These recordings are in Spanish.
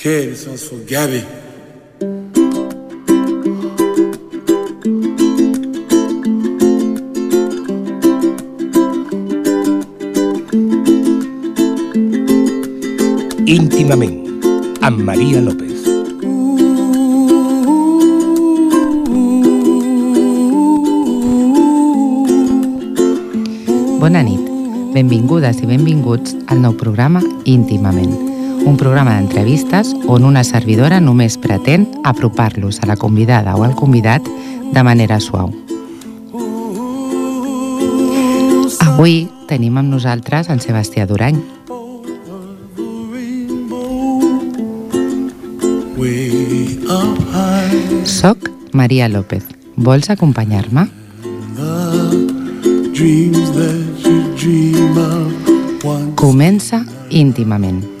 Okay, this one's for Gabby. íntimament, amb Maria López. Bona nit, benvingudes i benvinguts al nou programa Íntimament, un programa d'entrevistes on una servidora només pretén apropar-los a la convidada o al convidat de manera suau. Avui tenim amb nosaltres en Sebastià Durany, Soc Maria López. Vols acompanyar-me? Comença íntimament.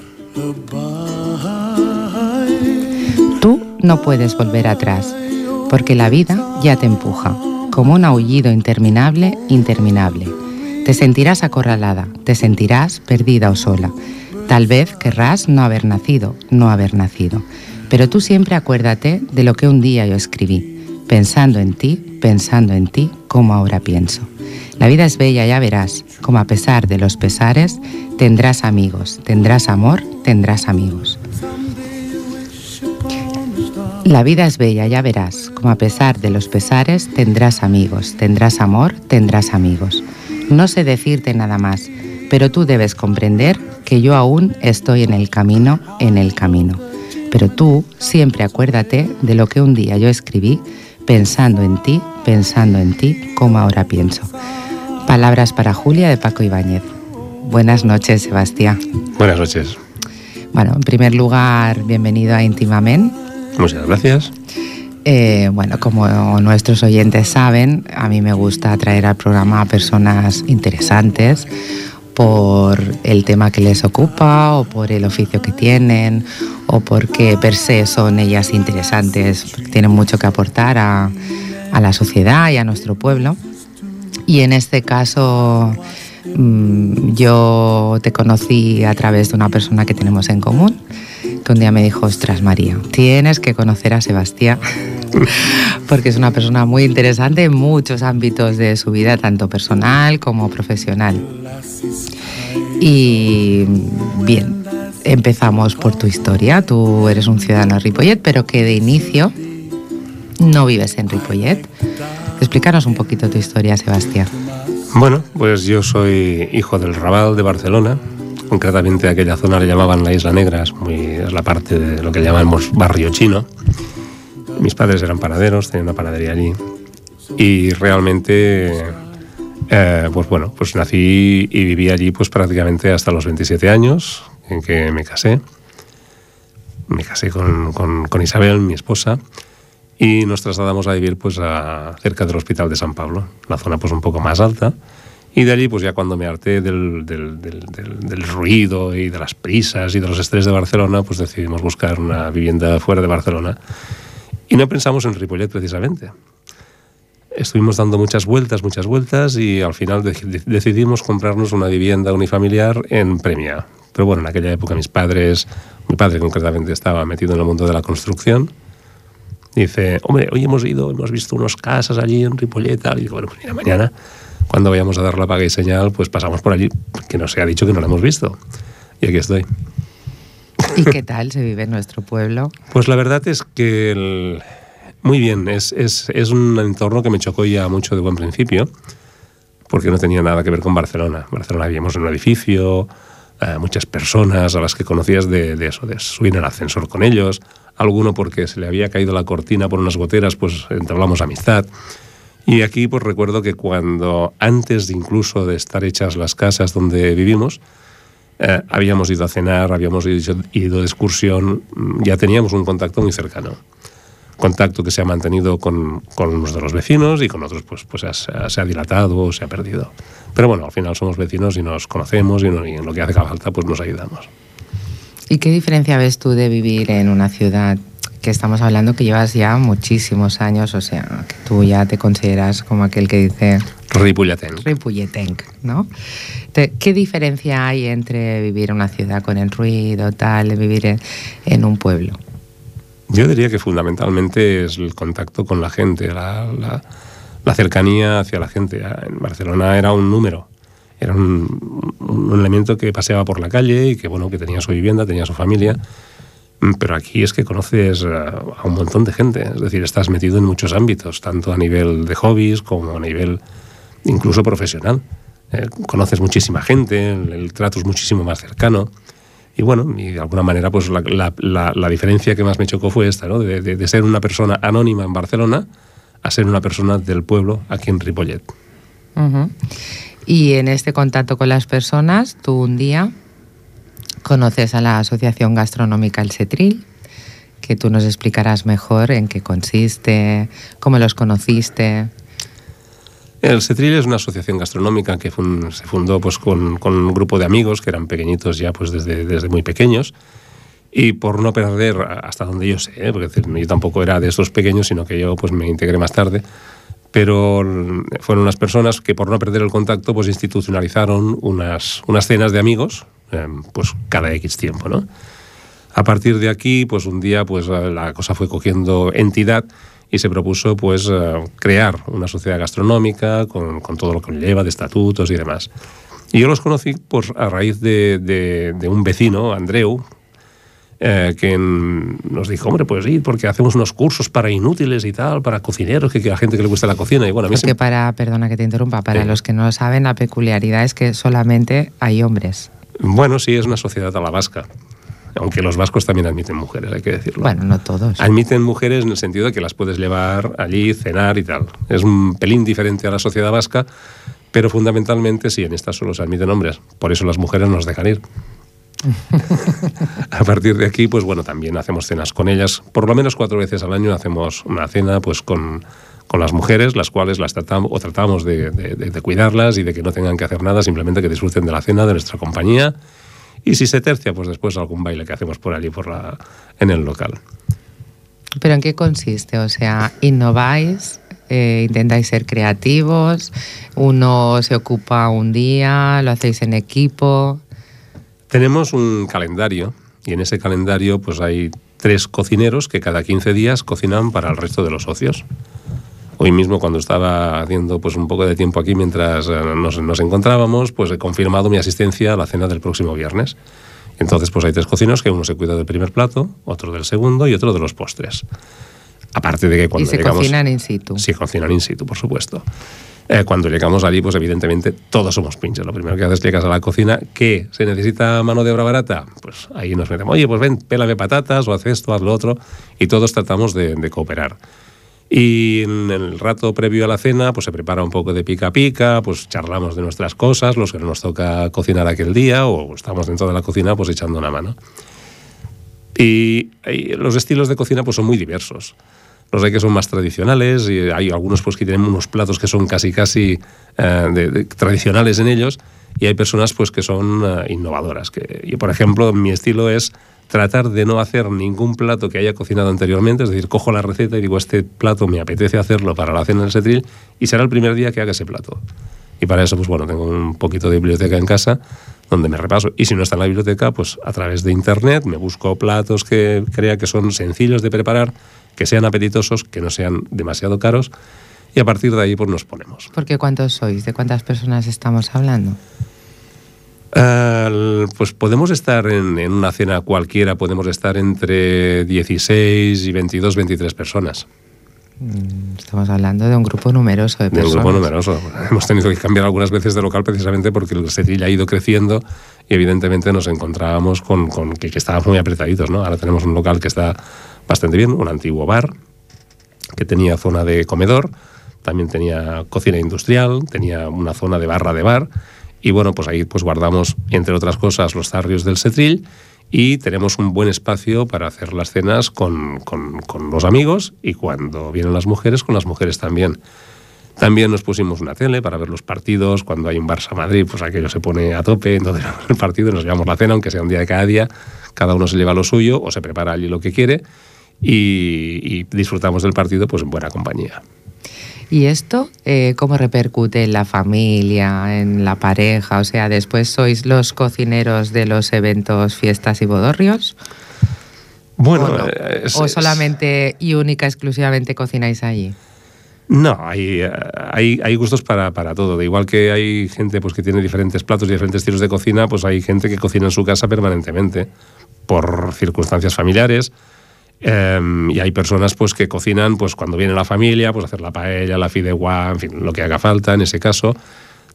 No puedes volver atrás, porque la vida ya te empuja, como un aullido interminable, interminable. Te sentirás acorralada, te sentirás perdida o sola. Tal vez querrás no haber nacido, no haber nacido. Pero tú siempre acuérdate de lo que un día yo escribí, pensando en ti, pensando en ti, como ahora pienso. La vida es bella, ya verás, como a pesar de los pesares, tendrás amigos, tendrás amor, tendrás amigos. La vida es bella, ya verás, como a pesar de los pesares tendrás amigos, tendrás amor, tendrás amigos. No sé decirte nada más, pero tú debes comprender que yo aún estoy en el camino, en el camino. Pero tú siempre acuérdate de lo que un día yo escribí, pensando en ti, pensando en ti, como ahora pienso. Palabras para Julia de Paco Ibáñez. Buenas noches, Sebastián. Buenas noches. Bueno, en primer lugar, bienvenido a Íntimamente. Muchas gracias. Eh, bueno, como nuestros oyentes saben, a mí me gusta traer al programa a personas interesantes por el tema que les ocupa o por el oficio que tienen o porque per se son ellas interesantes, porque tienen mucho que aportar a, a la sociedad y a nuestro pueblo. Y en este caso mm, yo te conocí a través de una persona que tenemos en común, que un día me dijo, ostras María, tienes que conocer a Sebastián, porque es una persona muy interesante en muchos ámbitos de su vida, tanto personal como profesional. Y bien, empezamos por tu historia. Tú eres un ciudadano de Ripollet, pero que de inicio no vives en Ripollet. Explícanos un poquito tu historia, Sebastián. Bueno, pues yo soy hijo del Raval de Barcelona. Concretamente aquella zona le llamaban la Isla Negra, es, la parte de lo que llamamos barrio chino. Mis padres eran panaderos, tenían una panadería allí. Y realmente, eh, pues bueno, pues nací y viví allí pues prácticamente hasta los 27 años en que me casé. Me casé con, Isabel, mi esposa. y nos trasladamos a vivir pues cerca del Hospital de San Pablo, la zona pues un poco más alta. Y de allí, pues ya cuando me harté del, del, del, del, ruido y de las prisas y de los estrés de Barcelona, pues decidimos buscar una vivienda fuera de Barcelona. Y no pensamos en Ripollet precisamente. Estuvimos dando muchas vueltas, muchas vueltas y al final de decidimos comprarnos una vivienda unifamiliar en Premia. Pero bueno, en aquella época mis padres, mi padre concretamente estaba metido en el mundo de la construcción Dice, hombre, hoy hemos ido, hemos visto unas casas allí en Ripolleta. Y digo, bueno, pues mira, mañana, cuando vayamos a dar la paga y señal, pues pasamos por allí, que nos ha dicho que no la hemos visto. Y aquí estoy. ¿Y qué tal se vive en nuestro pueblo? Pues la verdad es que el... muy bien, es, es, es un entorno que me chocó ya mucho de buen principio, porque no tenía nada que ver con Barcelona. Barcelona vivíamos en un edificio, eh, muchas personas a las que conocías de, de eso, de subir en el ascensor con ellos, alguno porque se le había caído la cortina por unas goteras, pues entablamos amistad. Y aquí pues recuerdo que cuando, antes de incluso de estar hechas las casas donde vivimos, eh, habíamos ido a cenar, habíamos ido, ido de excursión, ya teníamos un contacto muy cercano. Contacto que se ha mantenido con, con unos de los vecinos y con otros pues, pues ha, se ha dilatado o se ha perdido. Pero bueno, al final somos vecinos y nos conocemos y, no, y en lo que hace falta pues nos ayudamos. ¿Y qué diferencia ves tú de vivir en una ciudad que estamos hablando que llevas ya muchísimos años, o sea, que tú ya te consideras como aquel que dice... Ripolletenc. Ripolletenc, ¿no? ¿Qué diferencia hay entre vivir en una ciudad con el ruido, tal, de vivir en, en un pueblo? Yo diría que fundamentalmente es el contacto con la gente, la, la- la cercanía hacia la gente. En Barcelona era un número, era un, un elemento que paseaba por la calle y que, bueno, que tenía su vivienda, tenía su familia. Mm, Pero aquí es que conoces eh, a un montón de gente, es decir, estás metido en muchos ámbitos, tanto a nivel de hobbies como a nivel incluso profesional. Eh, conoces muchísima gente, el, trato es muchísimo más cercano. Y bueno, y de alguna manera, pues la, la- la- la diferencia que más me chocó fue esta, ¿no? De, de- ser una persona anónima en Barcelona a ser una persona del pueblo aquí en Ripollet. Y en este contacto con las personas, tú un día conoces a la Asociación Gastronómica El Cetril, que tú nos explicarás mejor en qué consiste, cómo los conociste. El Cetril es una asociación gastronómica que fun- se fundó pues, con, con un grupo de amigos que eran pequeñitos ya pues, desde, desde muy pequeños. Y por no perder, hasta donde yo sé, ¿eh? porque decir, yo tampoco era de estos pequeños, sino que yo pues, me integré más tarde, pero fueron unas personas que por no perder el contacto pues institucionalizaron unas, unas cenas de amigos eh, pues cada X tiempo, ¿no? A partir de aquí, pues un día pues eh, la cosa fue cogiendo entidad y se propuso pues eh, crear una sociedad gastronómica con, con todo lo que conlleva de estatutos y demás. Y yo los conocí pues, a raíz de, de- de un vecino, Andreu, eh, que nos dijo, hombre, pues sí, porque hacemos unos cursos para inútiles y tal, para cocineros, que, que a gente que le gusta la cocina. Y bueno, a mí Porque se- para, perdona que te interrumpa, para Sí. los que no lo saben, la peculiaridad es que solamente hay hombres. Bueno, sí, es una sociedad a la vasca. Aunque los vascos también admiten mujeres, hay que decirlo. Bueno, no todos. Admiten mujeres en el sentido de que las puedes llevar allí, cenar y tal. Es un pelín diferente a la sociedad vasca, pero fundamentalmente sí, en esta solo se admiten hombres. Por eso las mujeres nos dejan ir. a partir de aquí, pues bueno, también hacemos cenas con ellas. Por lo menos cuatro veces al año hacemos una cena pues con, con las mujeres, las cuales las tratamos o tratamos de, de- de- de cuidarlas y de que no tengan que hacer nada, simplemente que disfruten de la cena, de nuestra compañía. Y si se tercia, pues después algún baile que hacemos por allí por la, en el local. ¿Pero en qué consiste? O sea, innováis, eh, intentáis ser creativos, uno se ocupa un día, lo hacéis en equipo. Tenemos un calendario y en ese calendario pues hay tres cocineros que cada 15 días cocinan para el resto de los socios. Hoy mismo cuando estaba haciendo pues un poco de tiempo aquí mientras eh, nos, nos encontrábamos, pues he confirmado mi asistencia a la cena del próximo viernes. Entonces pues hay tres cocineros que uno se cuida del primer plato, otro del segundo y otro de los postres. Aparte de que cuando y se llegamos... cocinan in situ. Sí, cocinan in situ, por supuesto. Eh, cuando llegamos allí, pues evidentemente todos somos pinches. Lo primero que haces es llegas a la cocina. ¿Qué? ¿Se necesita mano de obra barata? Pues ahí nos metemos. Oye, pues ven, pélame patatas o haz esto, haz lo otro. Y todos tratamos de, de cooperar. Y en el rato previo a la cena, pues se prepara un poco de pica pica, pues charlamos de nuestras cosas, los que no nos toca cocinar aquel día, o estamos dentro de la cocina pues echando una mano. Y, y los estilos de cocina pues son muy diversos. Los hay que son más tradicionales y hay algunos pues que tienen unos platos que son casi casi eh, de- de- tradicionales en ellos y hay personas pues que son eh, innovadoras. Que, por ejemplo, mi estilo es tratar de no hacer ningún plato que haya cocinado anteriormente, es decir, cojo la receta y digo, este plato me apetece hacerlo para la cena del setril y será el primer día que haga ese plato. Y para eso, pues bueno, tengo un poquito de biblioteca en casa donde me repaso. Y si no está en la biblioteca, pues a través de internet me busco platos que crea que son sencillos de preparar, que sean apetitosos, que no sean demasiado caros. Y a partir de ahí, pues nos ponemos. Porque ¿cuántos sois? ¿De cuántas personas estamos hablando? Al- pues podemos estar en, en una cena cualquiera, podemos estar entre 16 y 22, 23 personas. Mm, Estamos hablando de un grupo numeroso de De un personas. grupo numeroso. Hemos tenido que cambiar algunas veces de local precisamente porque el setril ha ido creciendo y evidentemente nos encontrábamos con, con que, que estábamos muy apretaditos. ¿no? Ahora tenemos un local que está bastante bien, un antiguo bar que tenía zona de comedor, también tenía cocina industrial, tenía una zona de barra de bar y bueno, pues ahí pues guardamos, entre otras cosas, los zarrios del setril y tenemos un buen espacio para hacer las cenas con, con- con los amigos y cuando vienen las mujeres, con las mujeres también. También nos pusimos una tele para ver los partidos. Cuando hay un Barça Madrid, pues aquello se pone a tope. Entonces, el partido nos llevamos la cena, aunque sea un día de cada día. Cada uno se lleva lo suyo o se prepara allí lo que quiere. y, y disfrutamos del partido pues en buena compañía. ¿Y esto eh, cómo repercute en la familia, en la pareja? O sea, después sois los cocineros de los eventos, fiestas y bodorrios. Bueno, ¿O, no? es- ¿O solamente y única, exclusivamente cocináis allí? No, hay, eh, hay, hay gustos para, para todo. De igual que hay gente pues, que tiene diferentes platos y diferentes estilos de cocina, pues hay gente que cocina en su casa permanentemente por circunstancias familiares. Eh, y hay personas pues, que cocinan pues, cuando viene la familia, pues hacer la paella, la fideuá, en fin, lo que haga falta en ese caso.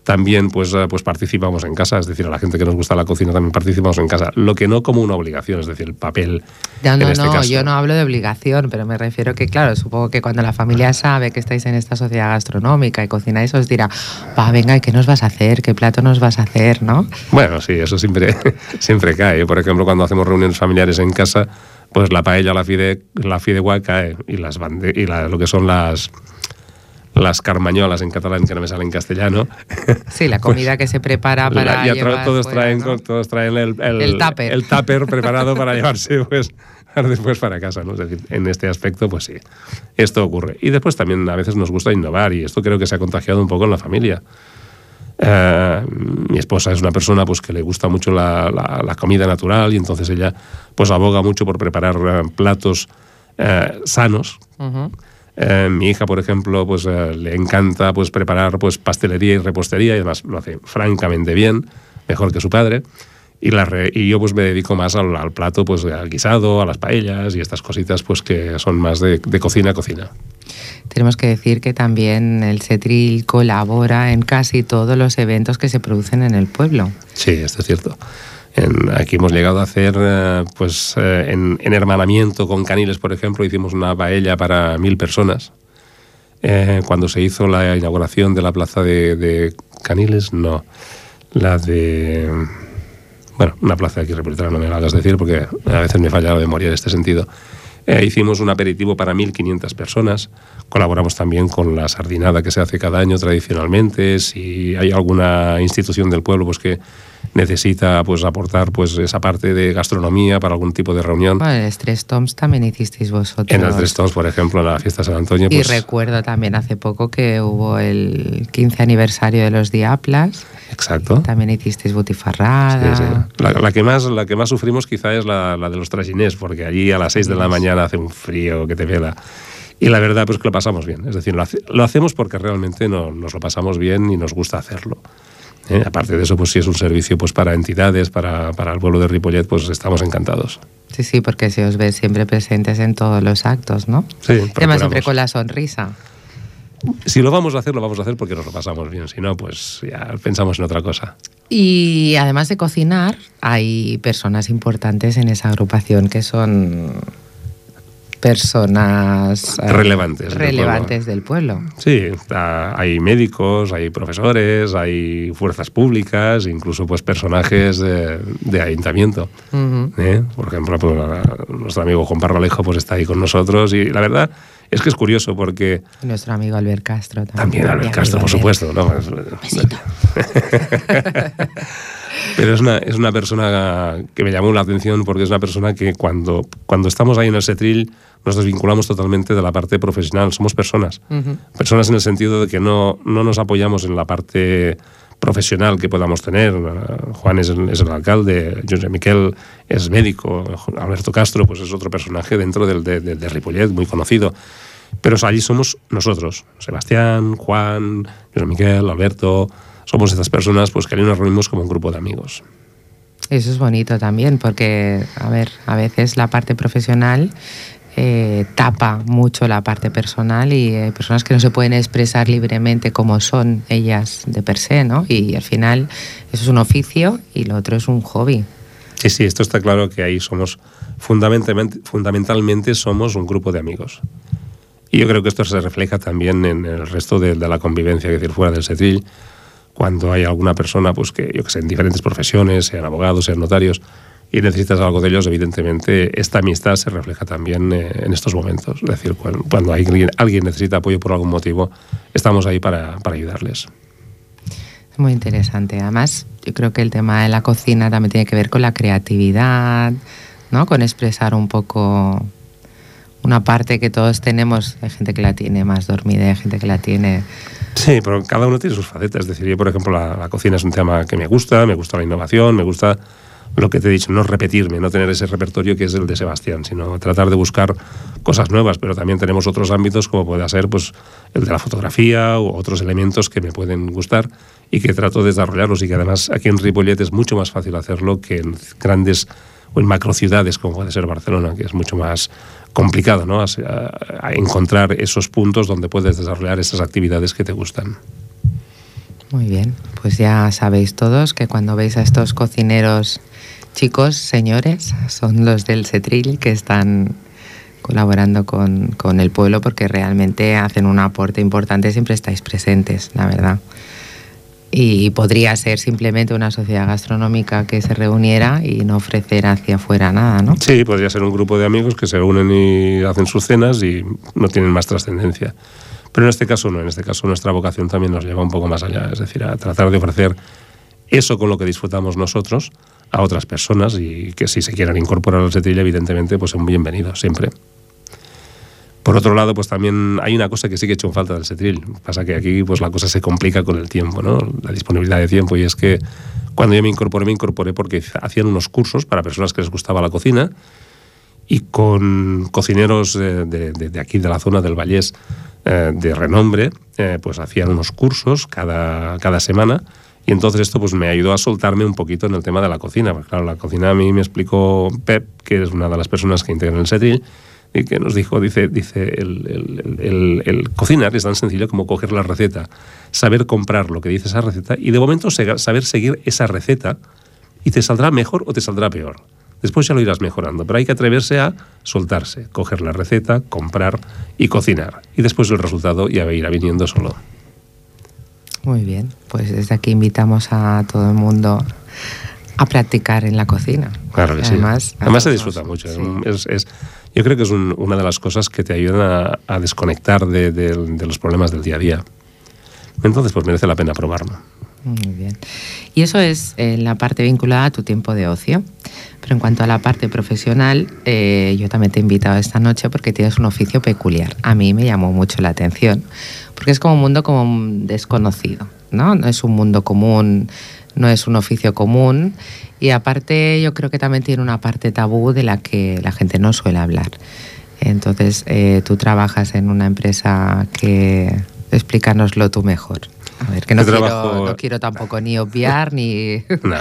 También pues, eh, pues participamos en casa, es decir, a la gente que nos gusta la cocina también participamos en casa. Lo que no como una obligación, es decir, el papel. No, no, en este no, caso. yo no hablo de obligación, pero me refiero que, claro, supongo que cuando la familia sabe que estáis en esta sociedad gastronómica y cocináis, os dirá, va, venga, ¿y qué nos vas a hacer? ¿Qué plato nos vas a hacer? ¿No? Bueno, sí, eso siempre, siempre cae. Por ejemplo, cuando hacemos reuniones familiares en casa, pues la paella, la fide, la fideuá cae y las bande- y la- lo que son las las carmañolas en catalán que no me sale en castellano. Sí, la comida que se prepara para La- llevar todos fuera, traen todos traen el, el, El tupper. el tupper preparado para llevarse pues después para casa, ¿no? Es decir, en este aspecto, pues sí, esto ocurre. Y después también a veces nos gusta innovar y esto creo que se ha contagiado un poco en la familia. Eh, mi esposa es una persona pues que le gusta mucho la, la- la comida natural y entonces ella pues aboga mucho por preparar eh, platos eh, sanos. Eh, mi hija, por ejemplo, pues le encanta pues preparar pues pastelería y repostería y además lo hace francamente bien, mejor que su padre. Y, la re- y yo pues me dedico más al, al plato, pues al guisado, a las paellas y estas cositas pues que son más de, de cocina a cocina. Tenemos que decir que también el Cetril colabora en casi todos los eventos que se producen en el pueblo. Sí, esto es cierto. En- aquí hemos llegado a hacer, eh, pues eh, en, en hermanamiento con Caniles, por ejemplo, hicimos una paella para mil personas. Eh, cuando se hizo la inauguración de la plaza de, de Caniles, no, la de... Bueno, una plaza aquí republicana, no me la hagas decir porque a veces me falla la memoria en este sentido. Eh, hicimos un aperitivo para 1.500 personas. Colaboramos también con la sardinada que se hace cada año tradicionalmente. Si hay alguna institución del pueblo pues, que necesita pues, aportar pues, esa parte de gastronomía para algún tipo de reunión. Bueno, el Stress Toms también hicisteis vosotros. En el Tres Toms, por ejemplo, en la fiesta de San Antonio. Y Pues, recuerdo también hace poco que hubo el 15 aniversario de los Diaplas. Exacto. También hicisteis butifarrada. sí. La, la que más, la que más sufrimos quizá es la, la de los traginés, porque allí a las 6 de la mañana hace un frío que te pela. Y la verdad pues que lo pasamos bien. Es decir, lo, hace- lo hacemos porque realmente no- nos lo pasamos bien y nos gusta hacerlo. ¿eh? Aparte de eso, pues si es un servicio pues para entidades, para, para el pueblo de Ripollet, pues estamos encantados. Sí, sí, porque se os ve siempre presentes en todos los actos, ¿no? Sí, Además, siempre con la sonrisa. Si lo vamos a hacer, lo vamos a hacer porque nos lo pasamos bien. Si no, pues ya pensamos en otra cosa. Y además de cocinar, hay personas importantes en esa agrupación que son personas eh, Relevantes del relevantes del pueblo. Sí, está- hay médicos, hay profesores, hay fuerzas públicas, incluso pues personajes de, de ayuntamiento. ¿eh? Por ejemplo, pues, nuestro amigo Juan Parralejo pues está ahí con nosotros y la verdad es que es curioso porque nuestro amigo Albert Castro también. también Albert Castro, por supuesto, ¿no? Besito. Pero es una, es una persona que me llamó la atención porque es una persona que cuando, cuando estamos ahí en el Setril nos desvinculamos totalmente de la parte profesional. Somos personas. Personas en el sentido de que no, no nos apoyamos en la parte profesional que podamos tener. Uh, Juan es el, alcalde, José Miquel es médico, Alberto Castro pues es otro personaje dentro del, de, de- Ripollet, muy conocido. Pero allí somos nosotros, Sebastián, Juan, José Miquel, Alberto, somos estas personas pues que allí nos reunimos como un grupo de amigos. Eso es bonito también, porque, a ver, a veces la parte profesional eh, tapa mucho la parte personal y hay personas que no se pueden expresar libremente como son ellas de per se, ¿no? Y al final eso es un oficio y lo otro es un hobby. Sí, sí, esto está claro que ahí somos, fundamentalmente, fundamentalmente somos un grupo de amigos. Y yo creo que esto se refleja también en el resto de, de la convivencia, es decir, fuera del setril, cuando hay alguna persona, pues que yo que sé, en diferentes profesiones, sean abogados, sean notarios, y necesitas algo de ellos, evidentemente esta amistad se refleja también eh, en estos momentos. Es decir, cuando, cuando alguien, alguien necesita apoyo por algún motivo, estamos ahí para, para ayudarles. Es muy interesante. Además, yo creo que el tema de la cocina también tiene que ver con la creatividad, ¿no? Con expresar un poco una parte que todos tenemos, hay gente que la tiene más dormida, hay gente que la tiene... Sí, pero cada uno tiene sus facetas. Es decir, yo, por ejemplo, la, la cocina es un tema que me gusta, me gusta la innovación, me gusta lo que te he dicho, no repetirme, no tener ese repertorio que es el de Sebastián, sino tratar de buscar cosas nuevas, pero también tenemos otros ámbitos como puede ser pues, el de la fotografía u otros elementos que me pueden gustar y que trato de desarrollarlos y que además aquí en Ripollet es mucho más fácil hacerlo que en grandes o en macrociudades como puede ser Barcelona, que es mucho más complicado ¿no? a, a encontrar esos puntos donde puedes desarrollar esas actividades que te gustan. Muy bien, pues ya sabéis todos que cuando veis a estos cocineros chicos, señores, son los del Cetril que están colaborando con, con, el pueblo porque realmente hacen un aporte importante, siempre estáis presentes, la verdad. Y podría ser simplemente una sociedad gastronómica que se reuniera y no ofrecer hacia afuera nada, ¿no? Sí, podría ser un grupo de amigos que se unen y hacen sus cenas y no tienen más trascendencia. Pero en este caso no, en este caso nuestra vocación también nos lleva un poco más allá, es decir, a tratar de ofrecer eso con lo que disfrutamos nosotros a otras personas y que si se quieran incorporar al setril, evidentemente, pues son bienvenidos siempre. Por otro lado, pues también hay una cosa que sí que he hecho en falta del setril. Pasa que aquí pues la cosa se complica con el tiempo, ¿no? La disponibilidad de tiempo. Y es que cuando yo me incorporé, me incorporé porque hacían unos cursos para personas que les gustaba la cocina y con cocineros de aquí, de la zona del Vallés, eh, de renombre, eh, pues hacían unos cursos cada, cada semana y entonces esto pues me ayudó a soltarme un poquito en el tema de la cocina. Porque claro, la cocina a mí me explicó Pep, que es una de las personas que integran el setril, y que nos dijo, dice, dice el, el, cocinar es tan sencillo como coger la receta, saber comprar lo que dice esa receta y de momento saber seguir esa receta y te saldrá mejor o te saldrá peor. Después ya lo irás mejorando, pero hay que atreverse a soltarse, coger la receta, comprar y cocinar. Y después el resultado ya irá viniendo solo. Muy bien, pues desde aquí invitamos a todo el mundo a practicar en la cocina. Claro que Además, sí. Además se disfruta mucho. Sí. Es, es, yo creo que es un, una de las cosas que te ayudan a, a desconectar de, de, de, los problemas del día a día. Entonces, pues merece la pena probarlo. Muy bien. Y eso es eh, la parte vinculada a tu tiempo de ocio. Pero en cuanto a la parte profesional, eh, yo también te he invitado esta noche porque tienes un oficio peculiar. A mí me llamó mucho la atención, porque es como un mundo como desconocido, ¿no? No es un mundo común, no es un oficio común. Y aparte yo creo que también tiene una parte tabú de la que la gente no suele hablar. Entonces, eh, tú trabajas en una empresa que... Explícanoslo tú mejor. A ver, que no, quiero, trabajo... no quiero tampoco ni obviar ni... No.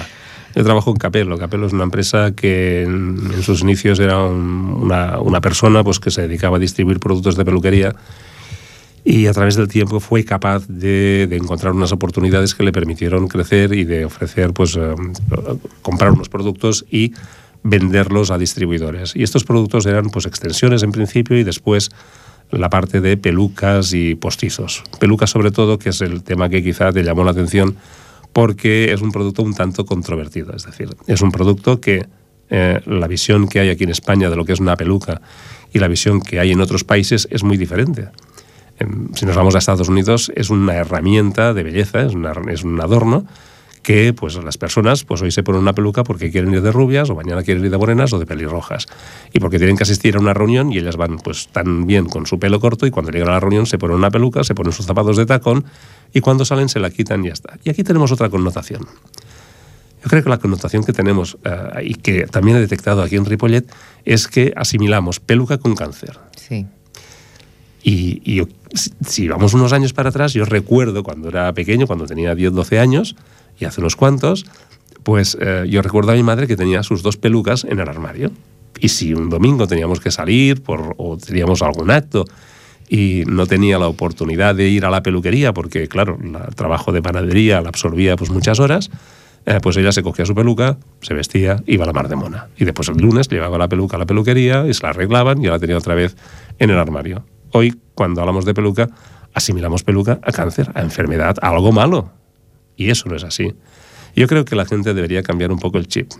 Yo trabajo en Capello. Capello es una empresa que en, en sus inicios era un, una, una, persona pues, que se dedicaba a distribuir productos de peluquería y a través del tiempo fue capaz de, encontrar unas oportunidades que le permitieron crecer y de ofrecer, pues, eh, comprar unos productos y venderlos a distribuidores. Y estos productos eran pues extensiones en principio y después la parte de pelucas y postizos. Pelucas sobre todo, que es el tema que quizá te llamó la atención porque es un producto un tanto controvertido. Es decir, es un producto que eh, la visión que hay aquí en España de lo que es una peluca y la visión que hay en otros países es muy diferente. Si nos vamos a Estados Unidos, es una herramienta de belleza, es, una, es un adorno que pues las personas pues hoy se ponen una peluca porque quieren ir de rubias o mañana quieren ir de morenas o de pelirrojas y porque tienen que asistir a una reunión y ellas van pues tan bien con su pelo corto y cuando llegan a la reunión se ponen una peluca, se ponen sus zapatos de tacón y cuando salen se la quitan y ya está. Y aquí tenemos otra connotación. Yo creo que la connotación que tenemos uh, y que también he detectado aquí en Ripollet es que asimilamos peluca con cáncer. Sí. Y, si, vamos unos años para atrás, yo recuerdo cuando era pequeño, cuando tenía 10, 12 años, y hace unos cuantos, pues eh, yo recuerdo a mi madre que tenía sus dos pelucas en el armario. Y si un domingo teníamos que salir por, o teníamos algún acto y no tenía la oportunidad de ir a la peluquería, porque claro, el trabajo de panadería la absorbía pues muchas horas, eh, pues ella se cogía su peluca, se vestía, iba a la mar de mona. Y después el lunes llevaba la peluca a la peluquería y se la arreglaban y la tenía otra vez en el armario. Hoy, cuando hablamos de peluca, asimilamos peluca a cáncer, a enfermedad, a algo malo. Y eso no es así. Yo creo que la gente debería cambiar un poco el chip.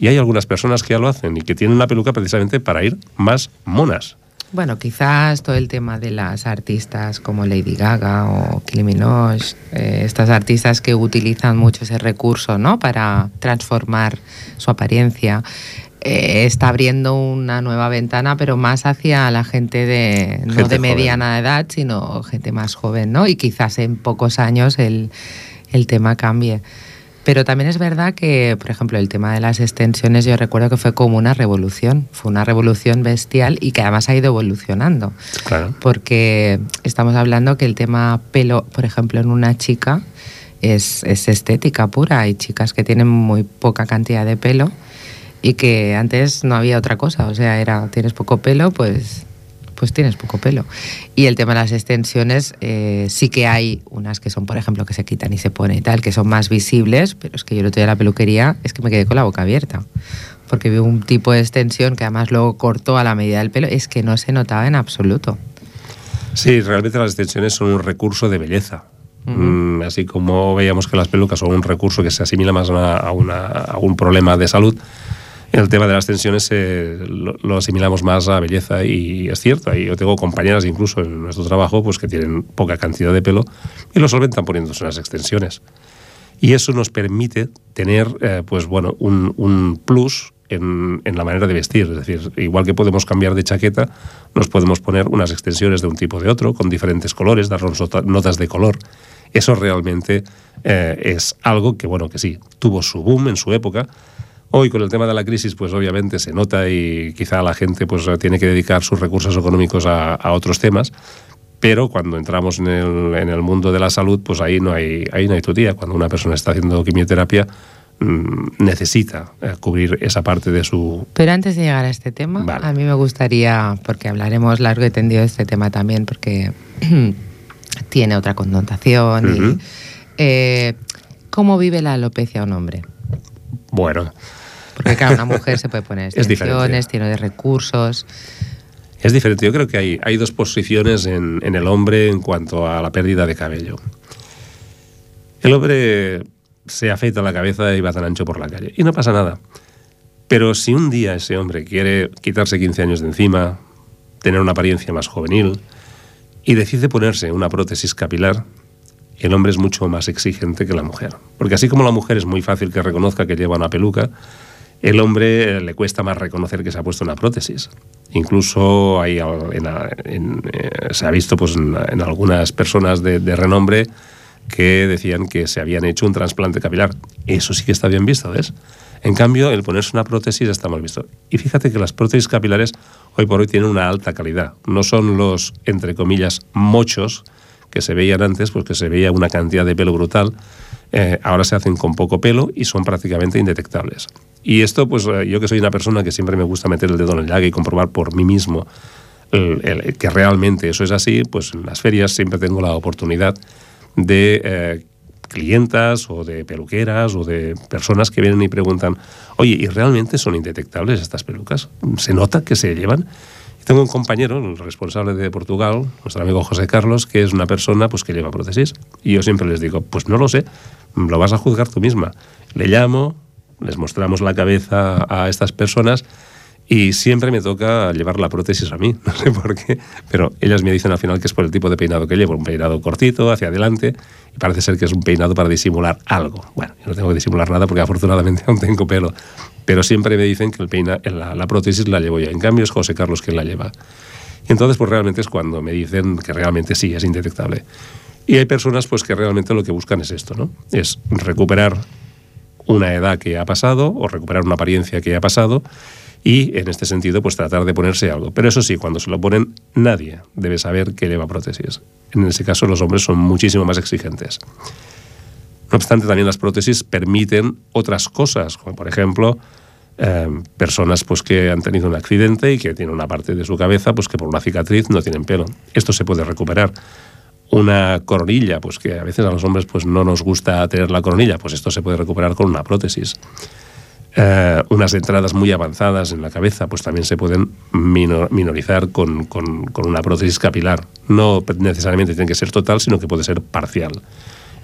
Y hay algunas personas que ya lo hacen y que tienen la peluca precisamente para ir más monas. Bueno, quizás todo el tema de las artistas como Lady Gaga o Kylie Minogue, eh, estas artistas que utilizan mucho ese recurso ¿no? para transformar su apariencia, eh, está abriendo una nueva ventana, pero más hacia la gente de no Gente de mediana edad, sino gente más joven, ¿no? Y quizás en pocos años el, el tema cambie. Pero también es verdad que, por ejemplo, el tema de las extensiones, yo recuerdo que fue como una revolución, fue una revolución bestial y que además ha ido evolucionando. Claro. Porque estamos hablando que el tema pelo, por ejemplo, en una chica es, es estética pura. Hay chicas que tienen muy poca cantidad de pelo y que antes no había otra cosa. O sea, era, tienes poco pelo, pues pues tienes poco pelo. Y el tema de las extensiones, eh, sí que hay unas que son, por ejemplo, que se quitan y se ponen y tal, que son más visibles, pero es que yo otro día en la peluquería es que me quedé con la boca abierta. Porque vi un tipo de extensión que además luego cortó a la medida del pelo, es que no se notaba en absoluto. Sí, realmente las extensiones son un recurso de belleza. Mm, así como veíamos que las pelucas son un recurso que se asimila más a, una- a una- a un problema de salud, el tema de las tensiones eh, lo, lo asimilamos más a belleza y es cierto, ahí yo tengo compañeras incluso en nuestro trabajo pues que tienen poca cantidad de pelo y lo solventan poniéndose unas extensiones. Y eso nos permite tener eh, pues bueno, un, un plus en, en la manera de vestir. Es decir, igual que podemos cambiar de chaqueta, nos podemos poner unas extensiones de un tipo o de otro, con diferentes colores, darnos nota- notas de color. Eso realmente eh, es algo que, bueno, que sí, tuvo su boom en su época. Hoy con el tema de la crisis, pues obviamente se nota y quizá la gente pues tiene que dedicar sus recursos económicos a, a otros temas. Pero cuando entramos en el, en el mundo de la salud, pues ahí no hay, ahí no hay tutía. Cuando una persona está haciendo quimioterapia, mm, necesita eh, cubrir esa parte de su... Pero antes de llegar a este tema, Vale. a mí me gustaría, porque hablaremos largo y tendido de este tema también, porque tiene otra connotación. y, eh, ¿Cómo vive la alopecia un hombre? Bueno, Porque claro, una mujer se puede poner extensiones, tiene de recursos. es diferente. Yo creo que hay, hay dos posiciones en, en el hombre en cuanto a la pérdida de cabello. El hombre se afeita la cabeza y va tan ancho por la calle. Y no pasa nada. Pero si un día ese hombre quiere quitarse 15 años de encima, tener una apariencia más juvenil y decide ponerse una prótesis capilar, el hombre es mucho más exigente que la mujer. Porque así como la mujer es muy fácil que reconozca que lleva una peluca, el hombre eh, le cuesta más reconocer que se ha puesto una prótesis. Incluso hay, en eh, se ha visto pues, en, algunas personas de, de renombre que decían que se habían hecho un trasplante capilar. Eso sí que está bien visto, ¿ves? En cambio, el ponerse una prótesis está mal visto. Y fíjate que las prótesis capilares hoy por hoy tienen una alta calidad. No son los, entre comillas, mochos que se veían antes, pues que se veía una cantidad de pelo brutal. Eh, ahora se hacen con poco pelo y son prácticamente indetectables. Y esto, pues eh, yo que soy una persona que siempre me gusta meter el dedo en el llaga y comprobar por mí mismo que realmente eso es así, pues en las ferias siempre tengo la oportunidad de eh, clientas o de peluqueras o de personas que vienen y preguntan, oye, ¿y realmente son indetectables estas pelucas? ¿Se nota que se llevan? Tengo un compañero, el responsable de Portugal, nuestro amigo José Carlos, que es una persona pues, que lleva prótesis. Y yo siempre les digo, pues no lo sé, lo vas a juzgar tú misma. Le llamo, les mostramos la cabeza a estas personas y siempre me toca llevar la prótesis a mí, no sé por qué, pero ellas me dicen al final que es por el tipo de peinado que llevo, un peinado cortito, hacia adelante, y parece ser que es un peinado para disimular algo. Bueno, yo no tengo que disimular nada porque afortunadamente aún tengo pelo, pero siempre me dicen que el peina, la, la prótesis la llevo yo, en cambio es José Carlos quien la lleva. Y entonces pues realmente es cuando me dicen que realmente sí, es indetectable. Y hay personas pues que realmente lo que buscan es esto, ¿no? Es recuperar una edad que ha pasado o recuperar una apariencia que ha pasado y en este sentido pues tratar de ponerse algo. Pero eso sí, cuando se lo ponen nadie debe saber que lleva prótesis. En ese caso los hombres son muchísimo más exigentes. No obstante, también las prótesis permiten otras cosas, como por ejemplo eh, personas pues, que han tenido un accidente y que tienen una parte de su cabeza pues, que por una cicatriz no tienen pelo. Esto se puede recuperar. Una coronilla, pues que a veces a los hombres pues, no nos gusta tener la coronilla, pues esto se puede recuperar con una prótesis. Eh, unas entradas muy avanzadas en la cabeza, pues también se pueden minor- minorizar con, con- con una prótesis capilar. No necesariamente tiene que ser total, sino que puede ser parcial.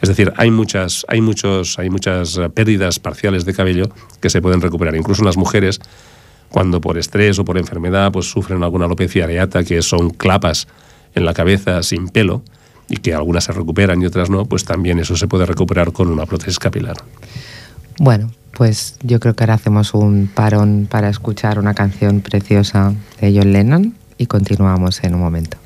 Es decir, hay muchas, hay muchos, hay muchas eh, pérdidas parciales de cabello que se pueden recuperar. Incluso en las mujeres, cuando por estrés o por enfermedad pues sufren alguna alopecia areata, que son clapas en la cabeza sin pelo, y que algunas se recuperan y otras no, pues también eso se puede recuperar con una prótesis capilar. Bueno, Pues yo creo que ahora hacemos un parón para escuchar una canción preciosa de John Lennon y continuamos en un momento.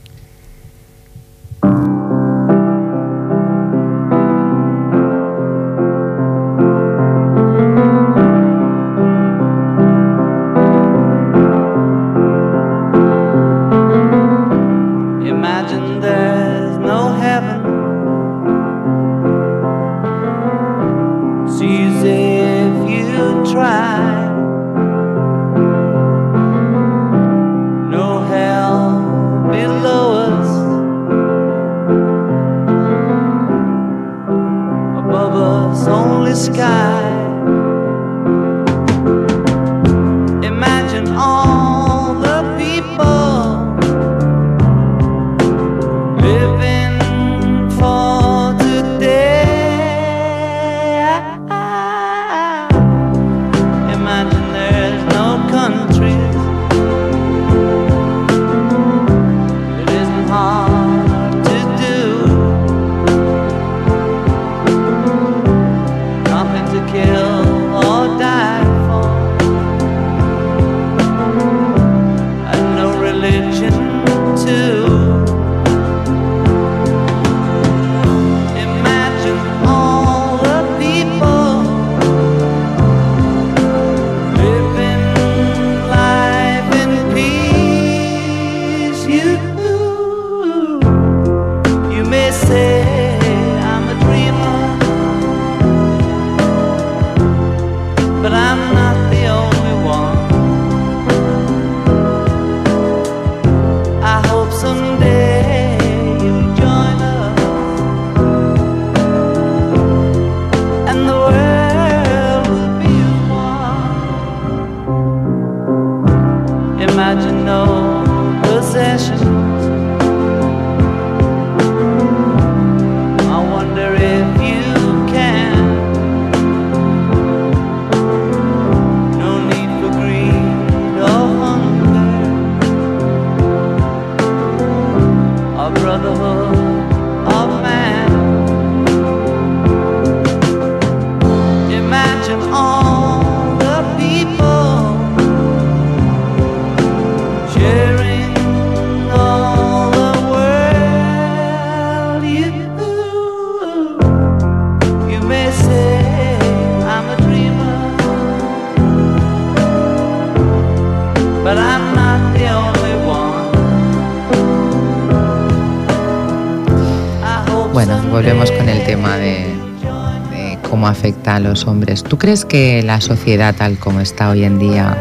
A los hombres. ¿Tú crees que la sociedad tal como está hoy en día,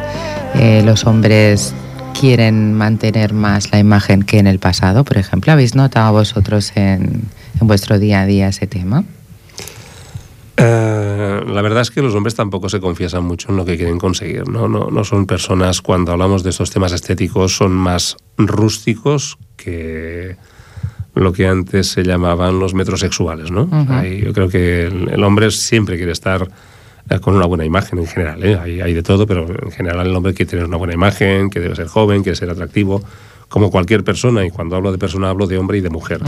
eh, los hombres quieren mantener más la imagen que en el pasado, por ejemplo? ¿Habéis notado vosotros en, vuestro día a día ese tema? Eh, la verdad es que los hombres tampoco se confiesan mucho en lo que quieren conseguir. ¿no? No, no son personas, cuando hablamos de estos temas estéticos, son más rústicos lo que antes se llamaban los metrosexuales, ¿no? yo creo que el, hombre siempre quiere estar eh, con una buena imagen en general, ¿eh? hay, de todo, pero en general el hombre quiere tener una buena imagen, que debe ser joven, quiere ser atractivo, como cualquier persona, y cuando hablo de persona hablo de hombre y de mujer.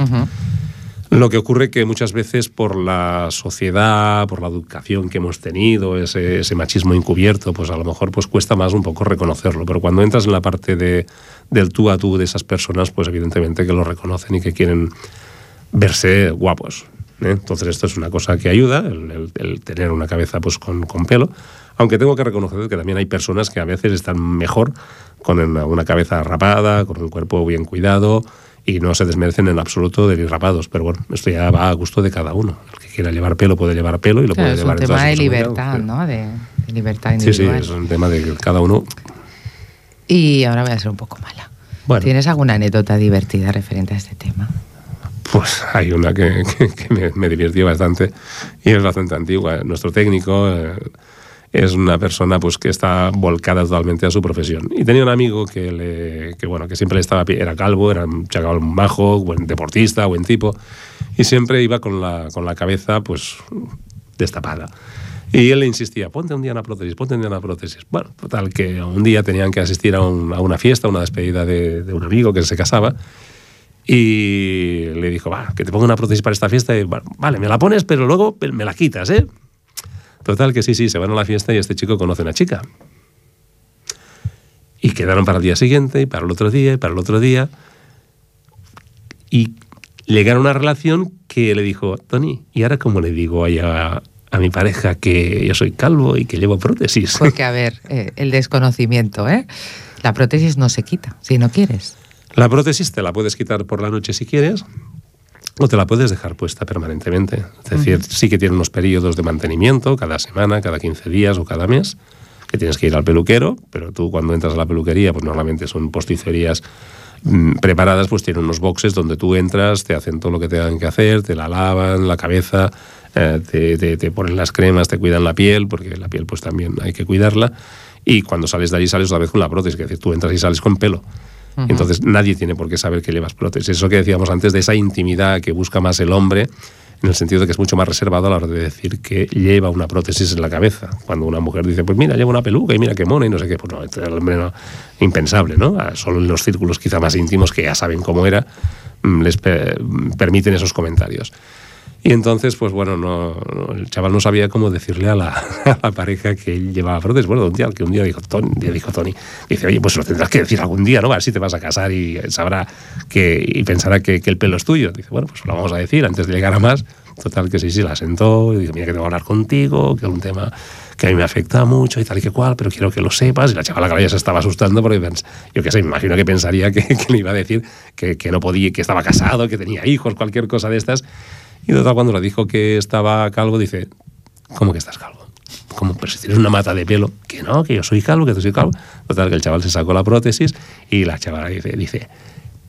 Lo que ocurre que muchas veces por la sociedad, por la educación que hemos tenido, ese, ese, machismo encubierto, pues a lo mejor pues cuesta más un poco reconocerlo. Pero cuando entras en la parte de, del tú a tú de esas personas, pues evidentemente que lo reconocen y que quieren verse guapos. ¿eh? Entonces esto es una cosa que ayuda, el, tener una cabeza pues con, con, pelo. Aunque tengo que reconocer que también hay personas que a veces están mejor con una cabeza rapada, con un cuerpo bien cuidado y no se desmerecen en absoluto de ir rapados. Pero bueno, esto ya va a gusto de cada uno. El que quiera llevar pelo puede llevar pelo y lo puede llevar Es un tema de libertad, ¿no? De, libertad individual. Sí, sí, es un tema de que cada uno. Y ahora voy a ser un poco mala. ¿Tienes alguna anécdota divertida referente a este tema? Pues hay una que, me, me, divirtió bastante y es bastante antigua. Nuestro técnico. Es una persona pues que está volcada totalmente a su profesión. Y tenía un amigo que, le, que, bueno, que siempre estaba, era calvo, era un chacal majo, buen deportista, buen tipo, y siempre iba con la, con la cabeza pues destapada. Y él le insistía, ponte un día una prótesis, ponte un día una prótesis. Bueno, total, que un día tenían que asistir a, una fiesta, una despedida de, un amigo que se casaba, y le dijo, va, que te ponga una prótesis para esta fiesta, y vale, me la pones, pero luego me la quitas, ¿eh? Total, que sí, sí, se van a la fiesta y este chico conoce a una chica. Y quedaron para el día siguiente, y para el otro día, y para el otro día. Y llegaron a una relación que le dijo, Tony, ¿y ahora cómo le digo a, a mi pareja que yo soy calvo y que llevo prótesis? Porque, a ver, eh, el desconocimiento, ¿eh? La prótesis no se quita, si no quieres. La prótesis te la puedes quitar por la noche si quieres, o te la puedes dejar puesta permanentemente. Es decir, sí que tiene unos periodos de mantenimiento, cada semana, cada 15 días o cada mes, que tienes que ir al peluquero, pero tú cuando entras a la peluquería, pues normalmente son posticerías mm, preparadas, pues tienen unos boxes donde tú entras, te hacen todo lo que tengan que hacer, te la lavan la cabeza, eh, te, te, te ponen las cremas, te cuidan la piel, porque la piel pues también hay que cuidarla, y cuando sales de allí sales otra vez con la prótesis, es decir, tú entras y sales con pelo. Entonces nadie tiene por qué saber que llevas prótesis. Eso que decíamos antes de esa intimidad que busca más el hombre, en el sentido de que es mucho más reservado a la hora de decir que lleva una prótesis en la cabeza. Cuando una mujer dice, pues mira, lleva una peluca y mira qué mona y no sé qué, pues no, el hombre no, impensable, ¿no? Ah, solo en los círculos quizá más íntimos que ya saben cómo era, mm, les per permiten esos comentarios. Y entonces, pues bueno, no, no, el chaval no sabía cómo decirle a la, a la, pareja que él llevaba prótesis. Bueno, un día, que un día dijo Tony, día dijo Tony, dice, oye, pues lo tendrás que decir algún día, ¿no? A ver si te vas a casar y sabrá que, y pensará que, que el pelo es tuyo. Dice, bueno, pues lo vamos a decir antes de llegar a más. Total, que sí, sí, la sentó y dijo, mira que tengo que hablar contigo, que es un tema que a mí me afecta mucho y tal y que cual, pero quiero que lo sepas. Y la chavala que ya se estaba asustando porque yo qué sé, me imagino que pensaría que, que, le iba a decir que, que no podía, que estaba casado, que tenía hijos, cualquier cosa de estas. Y total, cuando le dijo que estaba calvo, dice, ¿cómo que estás calvo? Como, pero si tienes una mata de pelo, que no, que yo soy calvo, que tú soy calvo. Total, que el chaval se sacó la prótesis y la chavala dice, dice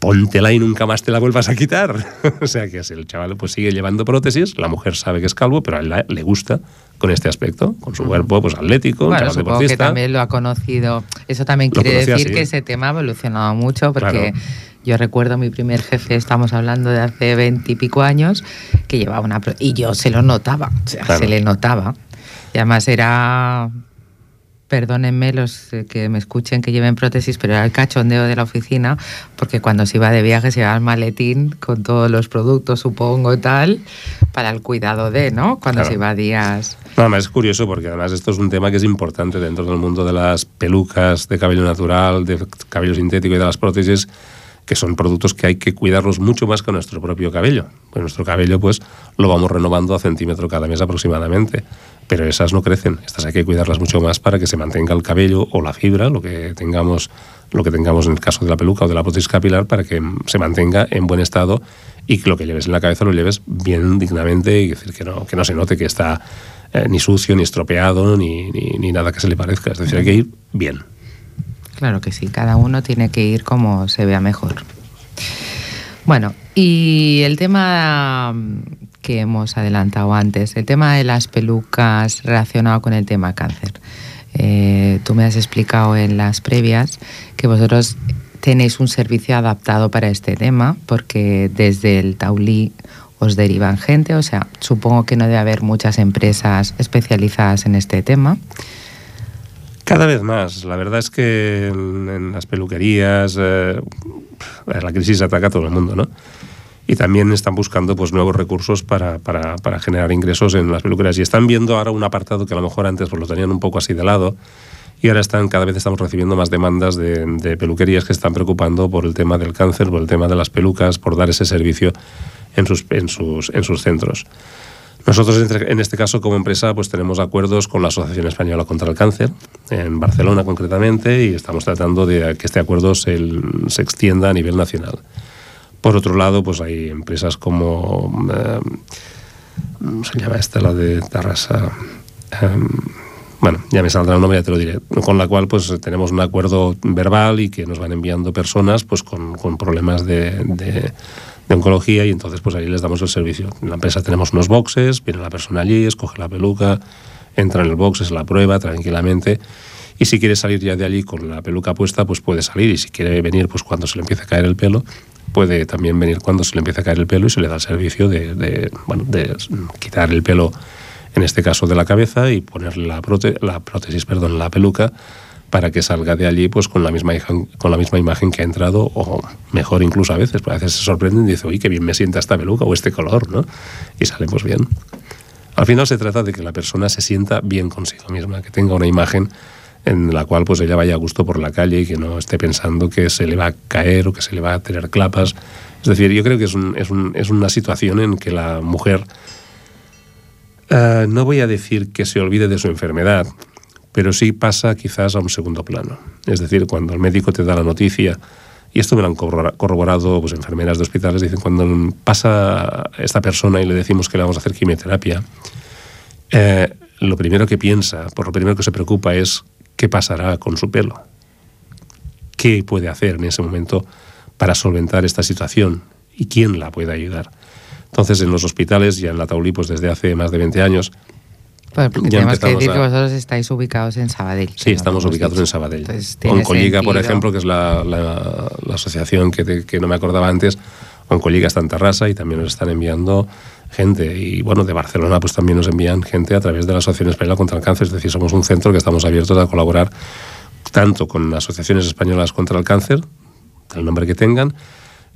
póntela y nunca más te la vuelvas a quitar. o sea que el chaval pues sigue llevando prótesis, la mujer sabe que es calvo, pero a él le gusta con este aspecto, con su cuerpo pues atlético, bueno, chaval supongo deportista. que también lo ha conocido. Eso también quiere conocía, decir sí. que ese tema ha evolucionado mucho porque... Claro. Yo recuerdo a mi primer jefe, estamos hablando de hace veintipico años, que llevaba una... Y yo se lo notaba, o sea, claro. se le notaba. Y además era perdónenme los que me escuchen que lleven prótesis, pero era el cachondeo de la oficina, porque cuando se iba de viaje se llevaba el maletín con todos los productos, supongo, y tal, para el cuidado de, ¿no? Cuando claro. se iba a días. No, además es curioso porque además esto es un tema que es importante dentro del mundo de las pelucas, de cabello natural, de cabello sintético y de las prótesis que son productos que hay que cuidarlos mucho más que nuestro propio cabello. Pues nuestro cabello pues lo vamos renovando a centímetro cada mes aproximadamente, pero esas no crecen, estas hay que cuidarlas mucho más para que se mantenga el cabello o la fibra, lo que tengamos, lo que tengamos en el caso de la peluca o de la prótesis capilar, para que se mantenga en buen estado y que lo que lleves en la cabeza lo lleves bien dignamente y decir que no, que no se note que está eh, ni sucio, ni estropeado, ni, ni, ni nada que se le parezca. Es decir, hay que ir bien. Claro que sí, cada uno tiene que ir como se vea mejor. Bueno, y el tema que hemos adelantado antes, el tema de las pelucas relacionado con el tema cáncer. Eh, tú me has explicado en las previas que vosotros tenéis un servicio adaptado para este tema, porque desde el Taulí os derivan gente, o sea, supongo que no debe haber muchas empresas especializadas en este tema. Cada vez más. La verdad es que en, las peluquerías eh, la crisis ataca a todo el mundo, ¿no? Y también están buscando pues, nuevos recursos para, para, para, generar ingresos en las peluquerías. Y están viendo ahora un apartado que a lo mejor antes pues, lo tenían un poco así de lado. Y ahora están, cada vez estamos recibiendo más demandas de, de peluquerías que están preocupando por el tema del cáncer, por el tema de las pelucas, por dar ese servicio en sus, en sus, en sus centros. Nosotros, en este caso, como empresa, pues tenemos acuerdos con la Asociación Española contra el Cáncer, en Barcelona concretamente, y estamos tratando de que este acuerdo se, extienda a nivel nacional. Por otro lado, pues hay empresas como, eh, ¿cómo se llama esta? La de Tarrasa. Eh, bueno, ya me saldrá el nombre, ya te lo diré. Con la cual, pues tenemos un acuerdo verbal y que nos van enviando personas, pues con, problemas de de oncología y entonces pues ahí les damos el servicio. En la empresa tenemos unos boxes, viene la persona allí, escoge la peluca, entra en el box, es la prueba tranquilamente y si quiere salir ya de allí con la peluca puesta, pues puede salir y si quiere venir pues cuando se le empiece a caer el pelo, puede también venir cuando se le empiece a caer el pelo y se le da el servicio de, de bueno, de quitar el pelo, en este caso de la cabeza y ponerle la, la prótesis, perdón, la peluca para que salga de allí pues con la misma imagen, con la misma imagen que ha entrado o mejor incluso a veces, pues a veces se sorprenden y dicen, uy, qué bien me sienta esta peluca o este color, ¿no? Y sale pues bien. Al final se trata de que la persona se sienta bien consigo misma, que tenga una imagen en la cual pues ella vaya a gusto por la calle y que no esté pensando que se le va a caer o que se le va a tener clapas. Es decir, yo creo que es, es, es una situación en que la mujer, uh, no voy a decir que se olvide de su enfermedad, pero sí pasa quizás a un segundo plano. Es decir, cuando el médico te da la noticia, y esto me lo han corroborado pues, enfermeras de hospitales, dicen, cuando pasa esta persona y le decimos que le vamos a hacer quimioterapia, eh, lo primero que piensa, por lo primero que se preocupa es qué pasará con su pelo. ¿Qué puede hacer en ese momento para solventar esta situación? ¿Y quién la puede ayudar? Entonces, en los hospitales, ya en la Taulí, pues desde hace más de 20 años, pues porque tenemos que decir que vosotros estáis ubicados en Sabadell. Sí, estamos ubicados en Sabadell. Oncolliga, por ejemplo, que es la, la, la asociación que, que, no me acordaba antes, Oncolliga está en Tarrasa y también nos están enviando gente. Y bueno, de Barcelona pues también nos envían gente a través de la Asociación Española contra el Cáncer. Es decir, somos un centro que estamos abiertos a colaborar tanto con asociaciones españolas contra el cáncer, el nombre que tengan,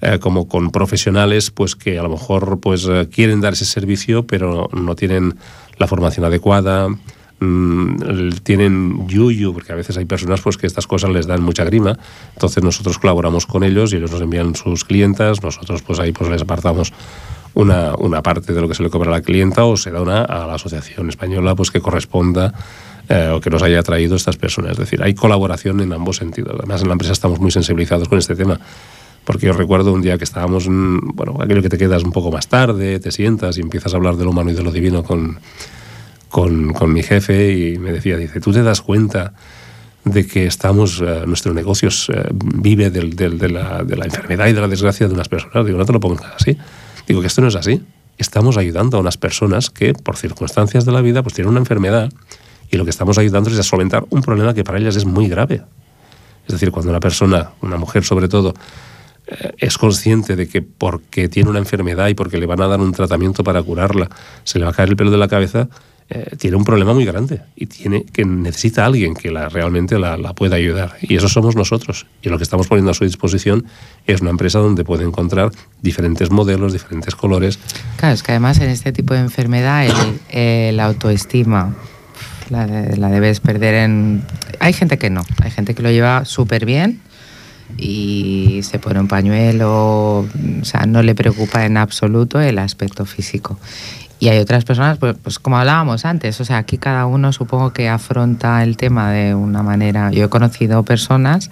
eh, como con profesionales pues que a lo mejor pues eh, quieren dar ese servicio pero no tienen la formación adecuada, mmm, tienen yuyu, porque a veces hay personas pues que estas cosas les dan mucha grima, entonces nosotros colaboramos con ellos y ellos nos envían sus clientas, nosotros pues ahí pues les apartamos una, una parte de lo que se le cobra a la clienta o se da una a la asociación española pues que corresponda eh, o que nos haya traído estas personas. Es decir, hay colaboración en ambos sentidos. Además, en la empresa estamos muy sensibilizados con este tema. Porque yo recuerdo un día que estábamos, bueno, aquello que te quedas un poco más tarde, te sientas y empiezas a hablar de lo humano y de lo divino con, con, con mi jefe y me decía, dice, ¿tú te das cuenta de que estamos, uh, nuestro negocio uh, vive del, del, de, la, de, la, enfermedad y de la desgracia de unas personas? Digo, no te lo pongas así. Digo que esto no es así. Estamos ayudando a unas personas que, por circunstancias de la vida, pues tienen una enfermedad y lo que estamos ayudando es a solventar un problema que para ellas es muy grave. Es decir, cuando una persona, una mujer sobre todo, es consciente de que porque tiene una enfermedad y porque le van a dar un tratamiento para curarla, se le va a caer el pelo de la cabeza, eh, tiene un problema muy grande y tiene que necesita alguien que la, realmente la, la, pueda ayudar. Y eso somos nosotros. Y lo que estamos poniendo a su disposición es una empresa donde puede encontrar diferentes modelos, diferentes colores. Claro, es que además en este tipo de enfermedad el, el autoestima la, la debes perder en... Hay gente que no, hay gente que lo lleva súper bien y se pone un pañuelo, o sea, no le preocupa en absoluto el aspecto físico. Y hay otras personas, pues, pues, como hablábamos antes, o sea, aquí cada uno supongo que afronta el tema de una manera. Yo he conocido personas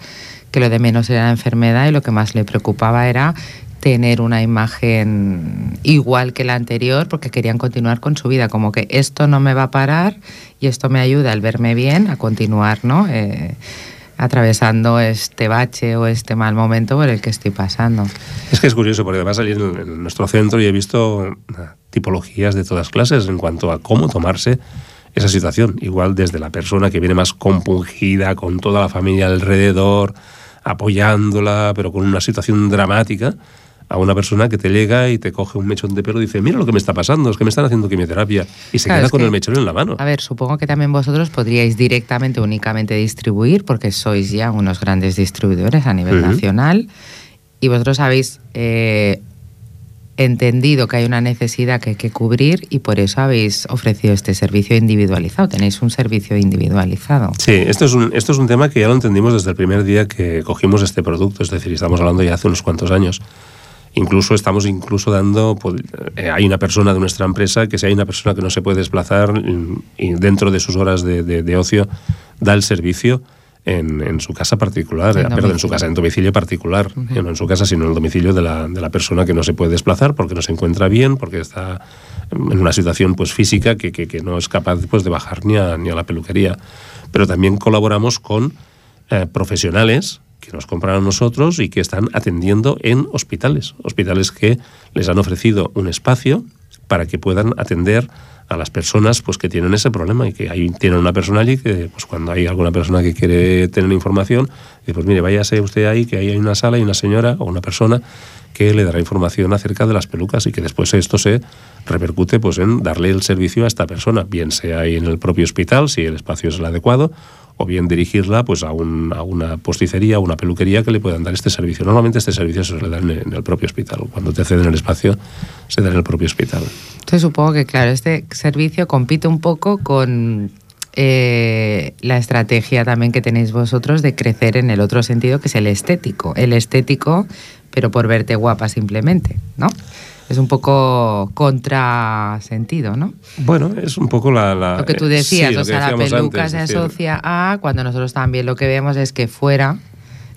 que lo de menos era la enfermedad y lo que más le preocupaba era tener una imagen igual que la anterior porque querían continuar con su vida, como que esto no me va a parar y esto me ayuda al verme bien a continuar, ¿no? Eh, atravesando este bache o este mal momento por el que estoy pasando. Es que es curioso, porque además allí en, nuestro centro y he visto eh, tipologías de todas clases en cuanto a cómo tomarse esa situación. Igual desde la persona que viene más compungida, con toda la familia alrededor, apoyándola, pero con una situación dramática, a una persona que te llega y te coge un mechón de pelo y dice, mira lo que me está pasando, es que me están haciendo quimioterapia y se claro, queda con que, el mechón en la mano. A ver, supongo que también vosotros podríais directamente, únicamente distribuir, porque sois ya unos grandes distribuidores a nivel uh -huh. nacional y vosotros habéis eh, entendido que hay una necesidad que hay que cubrir y por eso habéis ofrecido este servicio individualizado. Tenéis un servicio individualizado. Sí, esto es un, esto es un tema que ya lo entendimos desde el primer día que cogimos este producto, es decir, estamos hablando ya hace unos cuantos años. Incluso estamos incluso dando, pues, eh, hay una persona de nuestra empresa que si hay una persona que no se puede desplazar y dentro de sus horas de, de, de ocio da el servicio en, en, su casa particular, en perdón, en su casa, en domicilio particular, uh -huh. no en su casa, sino en el domicilio de la, de la persona que no se puede desplazar porque no se encuentra bien, porque está en una situación pues física que, que, que no es capaz pues, de bajar ni a, ni a la peluquería. Pero también colaboramos con eh, profesionales que nos compran a nosotros y que están atendiendo en hospitales, hospitales que les han ofrecido un espacio para que puedan atender a las personas pues que tienen ese problema y que hay, tienen una persona allí que pues cuando hay alguna persona que quiere tener información, dice, pues mire, váyase usted ahí, que ahí hay una sala y una señora o una persona que le dará información acerca de las pelucas y que después esto se repercute pues en darle el servicio a esta persona, bien sea ahí en el propio hospital, si el espacio es el adecuado, o bien dirigirla pues a, un, a una posticería, a una peluquería que le puedan dar este servicio. Normalmente este servicio se le da en, en el propio hospital. Cuando te ceden el espacio, se da en el propio hospital. Entonces supongo que, claro, este servicio compite un poco con eh, la estrategia también que tenéis vosotros de crecer en el otro sentido, que es el estético. El estético, pero por verte guapa simplemente, ¿no? Es un poco contrasentido, ¿no? Bueno, es un poco la... la- Lo que tú eh, decías, sí, o sea, la peluca antes, se asocia a cuando nosotros también lo que vemos es que fuera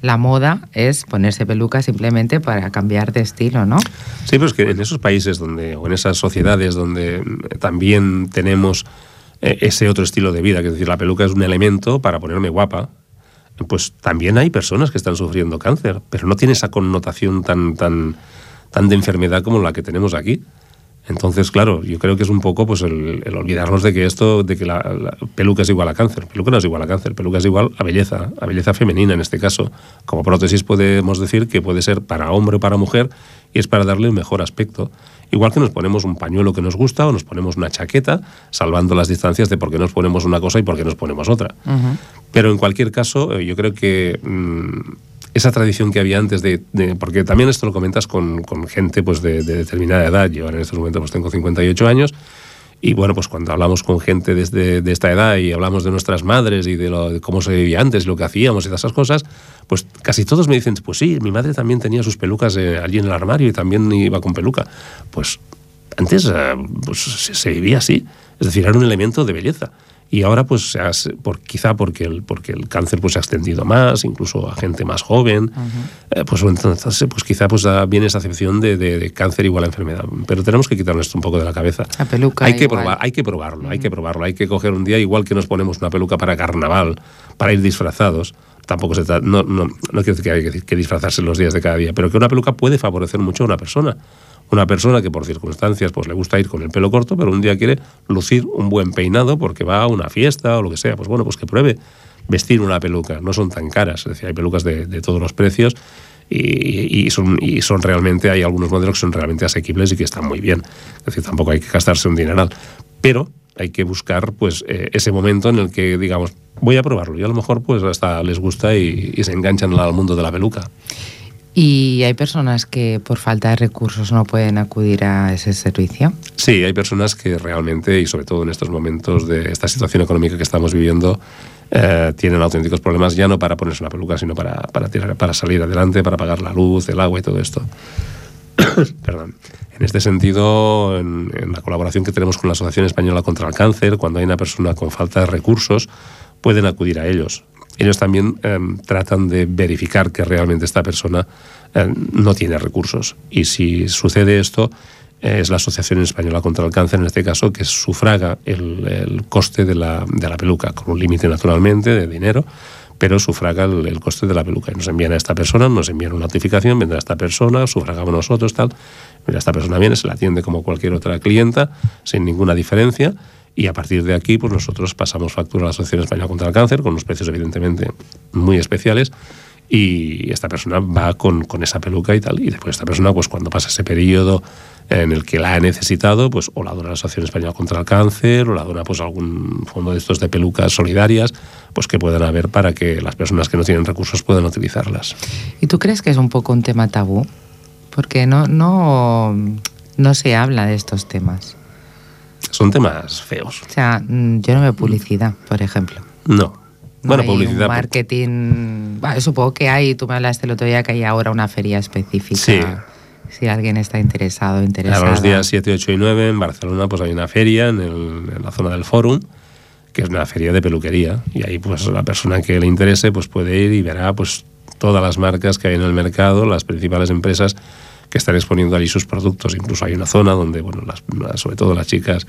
la moda es ponerse peluca simplemente para cambiar de estilo, ¿no? Sí, pero es que en esos países donde, o en esas sociedades donde también tenemos eh, ese otro estilo de vida, que es decir, la peluca es un elemento para ponerme guapa, pues también hay personas que están sufriendo cáncer, pero no tiene esa connotación tan, tan, tan de enfermedad como la que tenemos aquí. Entonces, claro, yo creo que es un poco pues el, el olvidarnos de que esto, de que la, la peluca es igual a cáncer. Peluca no es igual a cáncer, peluca es igual a belleza, a belleza femenina en este caso. Como prótesis podemos decir que puede ser para hombre o para mujer y es para darle un mejor aspecto. Igual que nos ponemos un pañuelo que nos gusta o nos ponemos una chaqueta, salvando las distancias de por qué nos ponemos una cosa y por qué nos ponemos otra. Pero en cualquier caso, eh, yo creo que mm, esa tradición que había antes de, de- porque también esto lo comentas con, con gente pues de, de determinada edad, yo en estos momentos pues tengo 58 años, y bueno, pues cuando hablamos con gente desde de esta edad y hablamos de nuestras madres y de, de cómo se vivía antes, lo que hacíamos y todas esas cosas, pues casi todos me dicen, pues sí, mi madre también tenía sus pelucas eh, allí en el armario y también iba con peluca. Pues antes eh, pues, se, se vivía así, es decir, era un elemento de belleza. Y ahora, pues, por, quizá porque el, porque el cáncer pues, se ha extendido más, incluso a gente más joven, eh, pues entonces, pues quizá pues, da- viene esa acepción de, de- de cáncer igual a enfermedad. Pero tenemos que quitarnos esto un poco de la cabeza. La peluca hay que probar, hay que probarlo, hay que probarlo. Hay que coger un día, igual que nos ponemos una peluca para carnaval, para ir disfrazados. Tampoco se trata, no, no, no quiero decir que hay que, que disfrazarse los días de cada día, pero que una peluca puede favorecer mucho a una persona. Una persona que por circunstancias pues le gusta ir con el pelo corto, pero un día quiere lucir un buen peinado porque va a una fiesta o lo que sea. Pues bueno, pues que pruebe vestir una peluca. No son tan caras, es decir, hay pelucas de, de todos los precios y, son, y son realmente, hay algunos modelos que son realmente asequibles y que están muy bien. Es decir, tampoco hay que gastarse un dineral. Pero hay que buscar pues eh, ese momento en el que digamos voy a probarlo y a lo mejor pues hasta les gusta y, y se enganchan al mundo de la peluca. Y hay personas que por falta de recursos no pueden acudir a ese servicio. Sí, hay personas que realmente, y sobre todo en estos momentos de esta situación económica que estamos viviendo, eh, tienen auténticos problemas ya no para ponerse una peluca, sino para, para, salir adelante, para pagar la luz, el agua y todo esto. Perdón. En este sentido, en, en la colaboración que tenemos con la Asociación Española contra el Cáncer, cuando hay una persona con falta de recursos, pueden acudir a ellos. Ellos también eh, tratan de verificar que realmente esta persona eh, no tiene recursos. Y si sucede esto, eh, es la Asociación Española contra el Cáncer, en este caso, que sufraga el, coste de la, de la peluca, con un límite naturalmente de dinero, pero sufraga el, el, coste de la peluca. Y nos envían a esta persona, nos envían una notificación, vendrá esta persona, sufragamos nosotros, tal. Mira, esta persona viene, se la atiende como cualquier otra clienta, sin ninguna diferencia. Y a partir de aquí, pues nosotros pasamos factura a la Asociación Española contra el Cáncer, con unos precios evidentemente muy especiales. Y esta persona va con, con esa peluca y tal. Y después esta persona, pues cuando pasa ese periodo en el que la ha necesitado, pues o la dona la Asociación Española contra el Cáncer, o la dona pues algún fondo de estos de pelucas solidarias, pues que puedan haber para que las personas que no tienen recursos puedan utilizarlas. ¿Y tú crees que es un poco un tema tabú? Porque no, no, no se habla de estos temas. Son temas feos. O sea, mm, yo no veo publicidad, por ejemplo. No. No bueno, hay publicidad. un marketing. Bueno, supongo que hay, tú me hablaste el otro día que hay ahora una feria específica. Sí. Si alguien está interesado, interesado. A los días 7, 8 y 9 en Barcelona pues hay una feria en, el, en la zona del Fórum, que es una feria de peluquería. Y ahí pues la persona que le interese pues puede ir y verá pues todas las marcas que hay en el mercado, las principales empresas que están exponiendo allí sus productos. Incluso hay una zona donde, bueno, sobre todo las chicas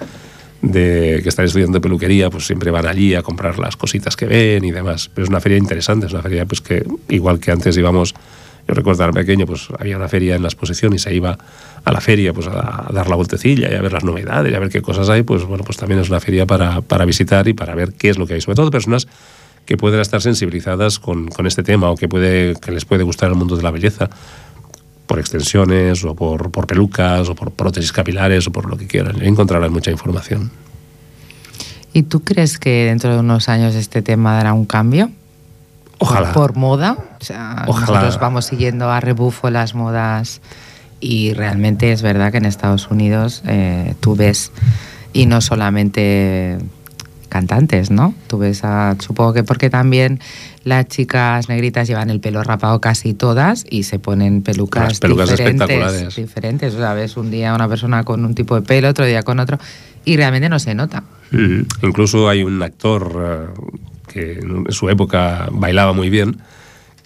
de, que están estudiando peluquería, pues siempre van allí a comprar las cositas que ven y demás. Pero es una feria interesante, es una feria pues que, igual que antes íbamos, yo recuerdo era pequeño, pues había una feria en la exposición y se iba a la feria pues a, a, dar la vueltecilla y a ver las novedades y a ver qué cosas hay, pues bueno, pues también es una feria para, para visitar y para ver qué es lo que hay. Sobre todo personas que pueden estar sensibilizadas con, con este tema o que, puede, que les puede gustar el mundo de la belleza por extensiones o por, por, pelucas o por prótesis capilares o por lo que quieran. Encontrarán mucha información. ¿Y tú crees que dentro de unos años este tema dará un cambio? Ojalá. ¿Por, por moda? O sea, Ojalá. nosotros vamos siguiendo a rebufo las modas Y realmente es verdad que en Estados Unidos eh, tú ves, y no solamente cantantes, ¿no? Tú ves a, supongo que porque también las chicas negritas llevan el pelo rapado casi todas y se ponen pelucas, Las pelucas diferentes, espectaculares. diferentes. O sea, ves un día una persona con un tipo de pelo, otro día con otro, y realmente no se nota. Mm. Incluso hay un actor eh, que en su época bailaba muy bien,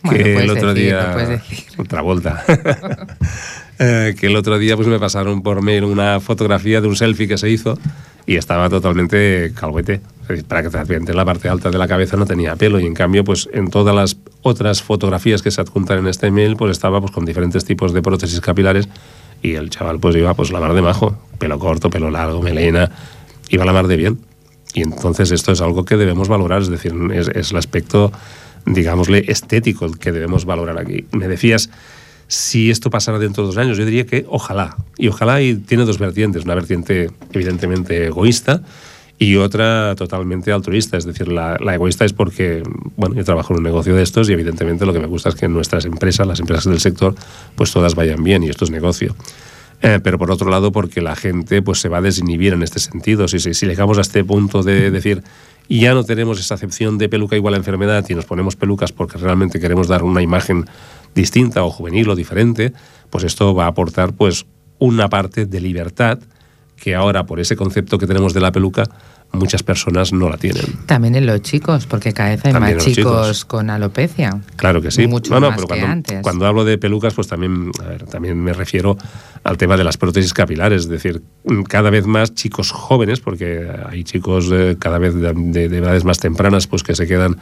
que el otro decir, día... Otra vuelta. Eh, que el otro día pues me pasaron por mail una fotografía de un selfie que se hizo y estaba totalmente calvete. Para que te la parte alta de la cabeza no tenía pelo y en cambio pues en todas las otras fotografías que se adjuntan en este mail pues estaba pues con diferentes tipos de prótesis capilares y el chaval pues iba pues la mar de majo, pelo corto, pelo largo, melena, iba la mar de bien. Y entonces esto es algo que debemos valorar, es decir, es, es el aspecto, digámosle, estético el que debemos valorar aquí. Me decías, si esto pasara dentro de dos años, yo diría que ojalá. Y ojalá y tiene dos vertientes, una vertiente evidentemente egoísta y otra totalmente altruista. Es decir, la, egoísta es porque, bueno, yo trabajo en un negocio de estos y evidentemente lo que me gusta es que nuestras empresas, las empresas del sector, pues todas vayan bien y esto es negocio. Eh, pero por otro lado, porque la gente pues, se va a desinhibir en este sentido. Si, si, si llegamos a este punto de decir, ya no tenemos esa acepción de peluca igual a enfermedad y nos ponemos pelucas porque realmente queremos dar una imagen distinta o juvenil o diferente, pues esto va a aportar pues, una parte de libertad que ahora, por ese concepto que tenemos de la peluca, muchas personas no la tienen. También en los chicos, porque cada vez hay También más chicos, chicos. con alopecia. Claro que sí. Mucho no, no, más pero que cuando, antes. cuando hablo de pelucas, pues también, a ver, también me refiero al tema de las prótesis capilares. Es decir, cada vez más chicos jóvenes, porque hay chicos eh, cada vez de, de- de edades más tempranas pues que se quedan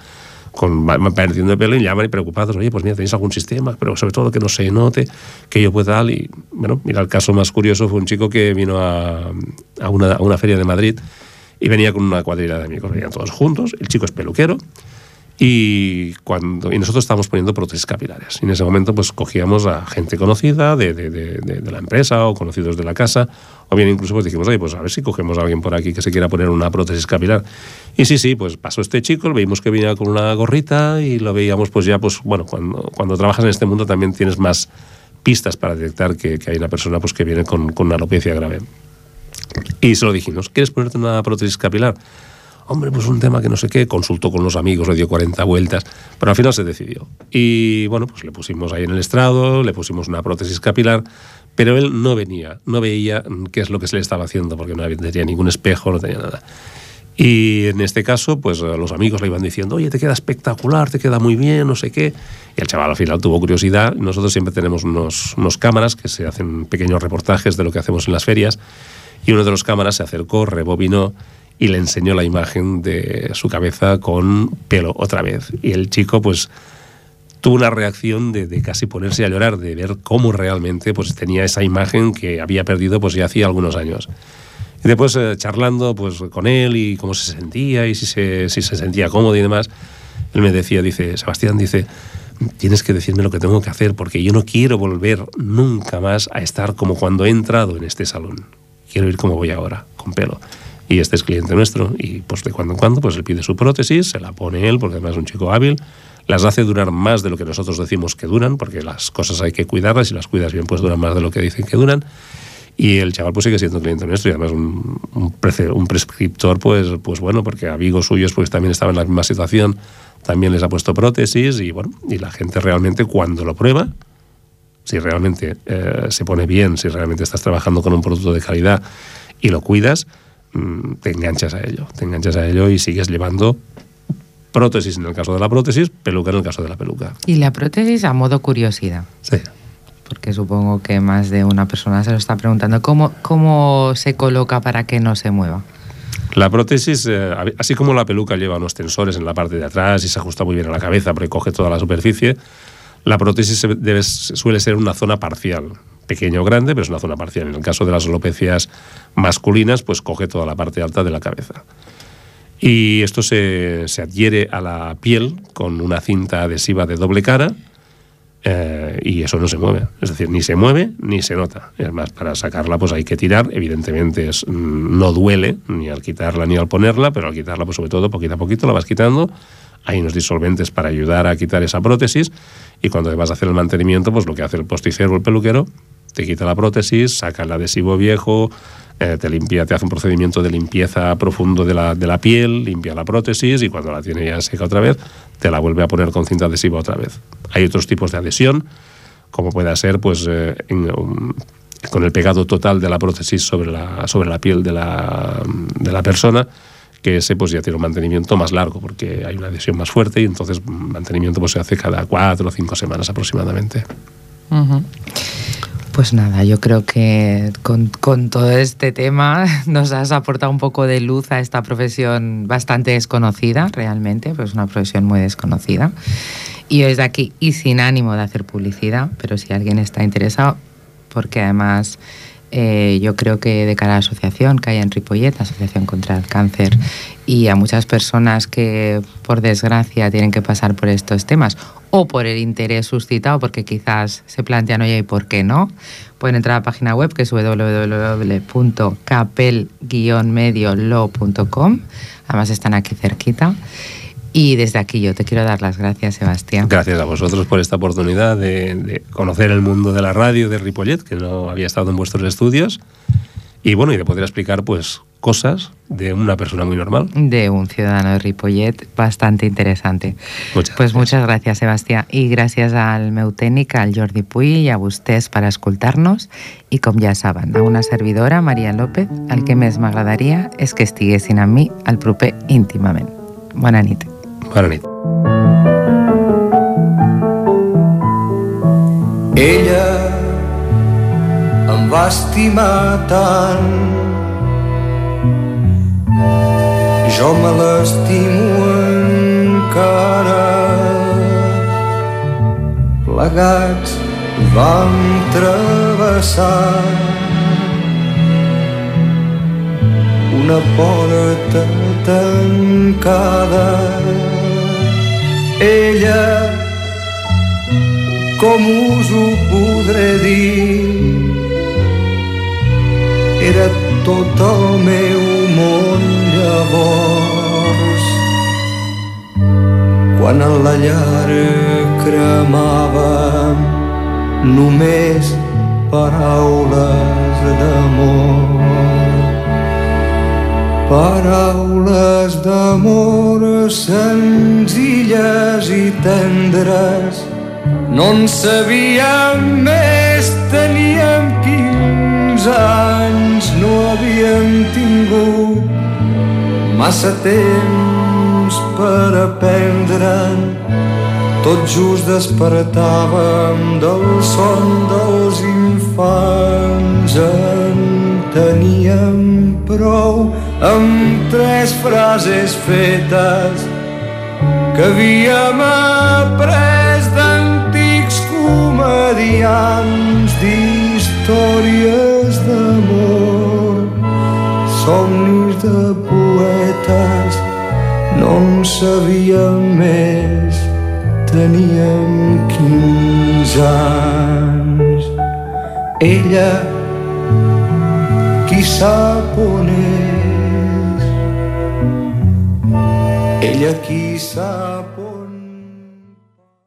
con perdiendo el pelo y llaman y preocupados, oye, pues mira, tenéis algún sistema, pero sobre todo que no se note, que yo pueda tal. Y bueno, mira, el caso más curioso fue un chico que vino a, a una, a una feria de Madrid y venía con una cuadrilla de amigos, venían todos juntos, el chico es peluquero, y, cuando, y nosotros estábamos poniendo prótesis capilares. Y en ese momento pues cogíamos a gente conocida de, de- la empresa o conocidos de la casa, o bien incluso pues dijimos, oye, pues a ver si cogemos a alguien por aquí que se quiera poner una prótesis capilar. Y sí, sí, pues pasó este chico, veíamos que venía con una gorrita y lo veíamos pues ya, pues bueno, cuando, cuando trabajas en este mundo también tienes más pistas para detectar que, que hay una persona pues que viene con, con una alopecia grave. Y se lo dijimos, ¿quieres ponerte una prótesis capilar? Hombre, pues un tema que no sé qué, consultó con los amigos, le dio 40 vueltas, pero al final se decidió. Y bueno, pues le pusimos ahí en el estrado, le pusimos una prótesis capilar, pero él no venía, no veía qué es lo que se le estaba haciendo, porque no tenía ningún espejo, no tenía nada. Y en este caso, pues los amigos le iban diciendo, oye, te queda espectacular, te queda muy bien, no sé qué. Y el chaval al final tuvo curiosidad. Nosotros siempre tenemos unos, unos cámaras que se hacen pequeños reportajes de lo que hacemos en las ferias. Y uno de los cámaras se acercó, rebobinó y le enseñó la imagen de su cabeza con pelo otra vez. Y el chico, pues, tuvo una reacción de, casi ponerse a llorar, de ver cómo realmente pues, tenía esa imagen que había perdido pues, ya hacía algunos años. Y después, eh, charlando pues, con él y cómo se sentía y si se, si se sentía cómodo y demás, él me decía, dice, Sebastián, dice, tienes que decirme lo que tengo que hacer porque yo no quiero volver nunca más a estar como cuando he entrado en este salón. Quiero ir como voy ahora, con pelo. Y este es cliente nuestro y pues de cuando en cuando pues él pide su prótesis, se la pone él porque además es un chico hábil, las hace durar más de lo que nosotros decimos que duran porque las cosas hay que cuidarlas y las cuidas bien pues duran más de lo que dicen que duran. Y el chaval pues sigue siendo cliente nuestro y además un, un, prescriptor pues, pues bueno, porque amigos suyos pues también estaban en la misma situación, también les ha puesto prótesis y bueno, y la gente realmente cuando lo prueba, si realmente eh, se pone bien, si realmente estás trabajando con un producto de calidad y lo cuidas, te enganchas a ello, te enganchas a ello y sigues llevando prótesis en el caso de la prótesis, peluca en el caso de la peluca. Y la prótesis a modo curiosidad, Sí. porque supongo que más de una persona se lo está preguntando, ¿cómo, cómo se coloca para que no se mueva? La prótesis, eh, así como la peluca lleva unos tensores en la parte de atrás y se ajusta muy bien a la cabeza porque coge toda la superficie, la prótesis debe- suele ser una zona parcial, pequeña o grande, pero es una zona parcial. En el caso de las alopecias masculinas, pues coge toda la parte alta de la cabeza. Y esto se, adhiere a la piel con una cinta adhesiva de doble cara eh, y eso no se mueve. Es decir, ni se mueve ni se nota. Es más, para sacarla pues hay que tirar. Evidentemente mm, no duele ni al quitarla ni al ponerla, pero al quitarla pues sobre todo poquito a poquito la vas quitando. Hay unos disolventes para ayudar a quitar esa prótesis y cuando vas a hacer el mantenimiento pues lo que hace el posticero o el peluquero te quita la prótesis, saca el adhesivo viejo, eh, te limpia, te hace un procedimiento de limpieza profundo de la, de la piel, limpia la prótesis y cuando la tiene ya seca otra vez, te la vuelve a poner con cinta adhesiva otra vez. Hay otros tipos de adhesión, como puede ser pues eh, con el pegado total de la prótesis sobre la, sobre la piel de la, de la persona, que ese pues ya tiene un mantenimiento más largo porque hay una adhesión más fuerte y entonces mantenimiento pues se hace cada cuatro o cinco semanas aproximadamente. Ujú. Pues nada, yo creo que con, con todo este tema nos has aportado un poco de luz a esta profesión bastante desconocida, realmente, pues es una profesión muy desconocida. Y desde aquí, y sin ánimo de hacer publicidad, pero si alguien está interesado, porque además eh, yo creo que de cara a la asociación que hay en Ripollet, Asociación contra el Cáncer, y a muchas personas que por desgracia tienen que pasar por estos temas o por el interés suscitado, porque quizás se plantean, oye, ¿y por qué no? Pueden entrar a la página web que es www.capel-mediolo.com. Además están aquí cerquita. Y desde aquí yo te quiero dar las gracias, Sebastián. Gracias a vosotros por esta oportunidad de, de conocer el mundo de la radio de Ripollet, que no había estado en vuestros estudios. Y bueno, y de poder explicar pues cosas de una persona muy normal. De un ciudadano de Ripollet bastante interesante. Muchas pues gracias. muchas gràcies, Sebastià. I gràcies al meu tècnic, al Jordi Puy, i a vostès per escoltar-nos. I com ja saben, a una servidora, Maria López, el que més m'agradaria és que estiguessin amb mi al proper íntimament. Bona nit. Bona nit. Ella em va estimar tant. Jo me l'estimo encara. Plegats vam travessar una porta tancada. Ella com us ho podré dir era tot el meu món llavors. Quan en la llar cremava només paraules d'amor paraules d'amor senzilles i tendres. No en sabíem més teníem 15 anys no havíem tingut massa temps per aprendre'n tot just despertàvem del son dels infants en teníem prou amb tres frases fetes que havíem après d'antics comedians d'històries d'amor somnis de poetes no en sabíem més teníem 15 anys. Ella sap ella és. Sap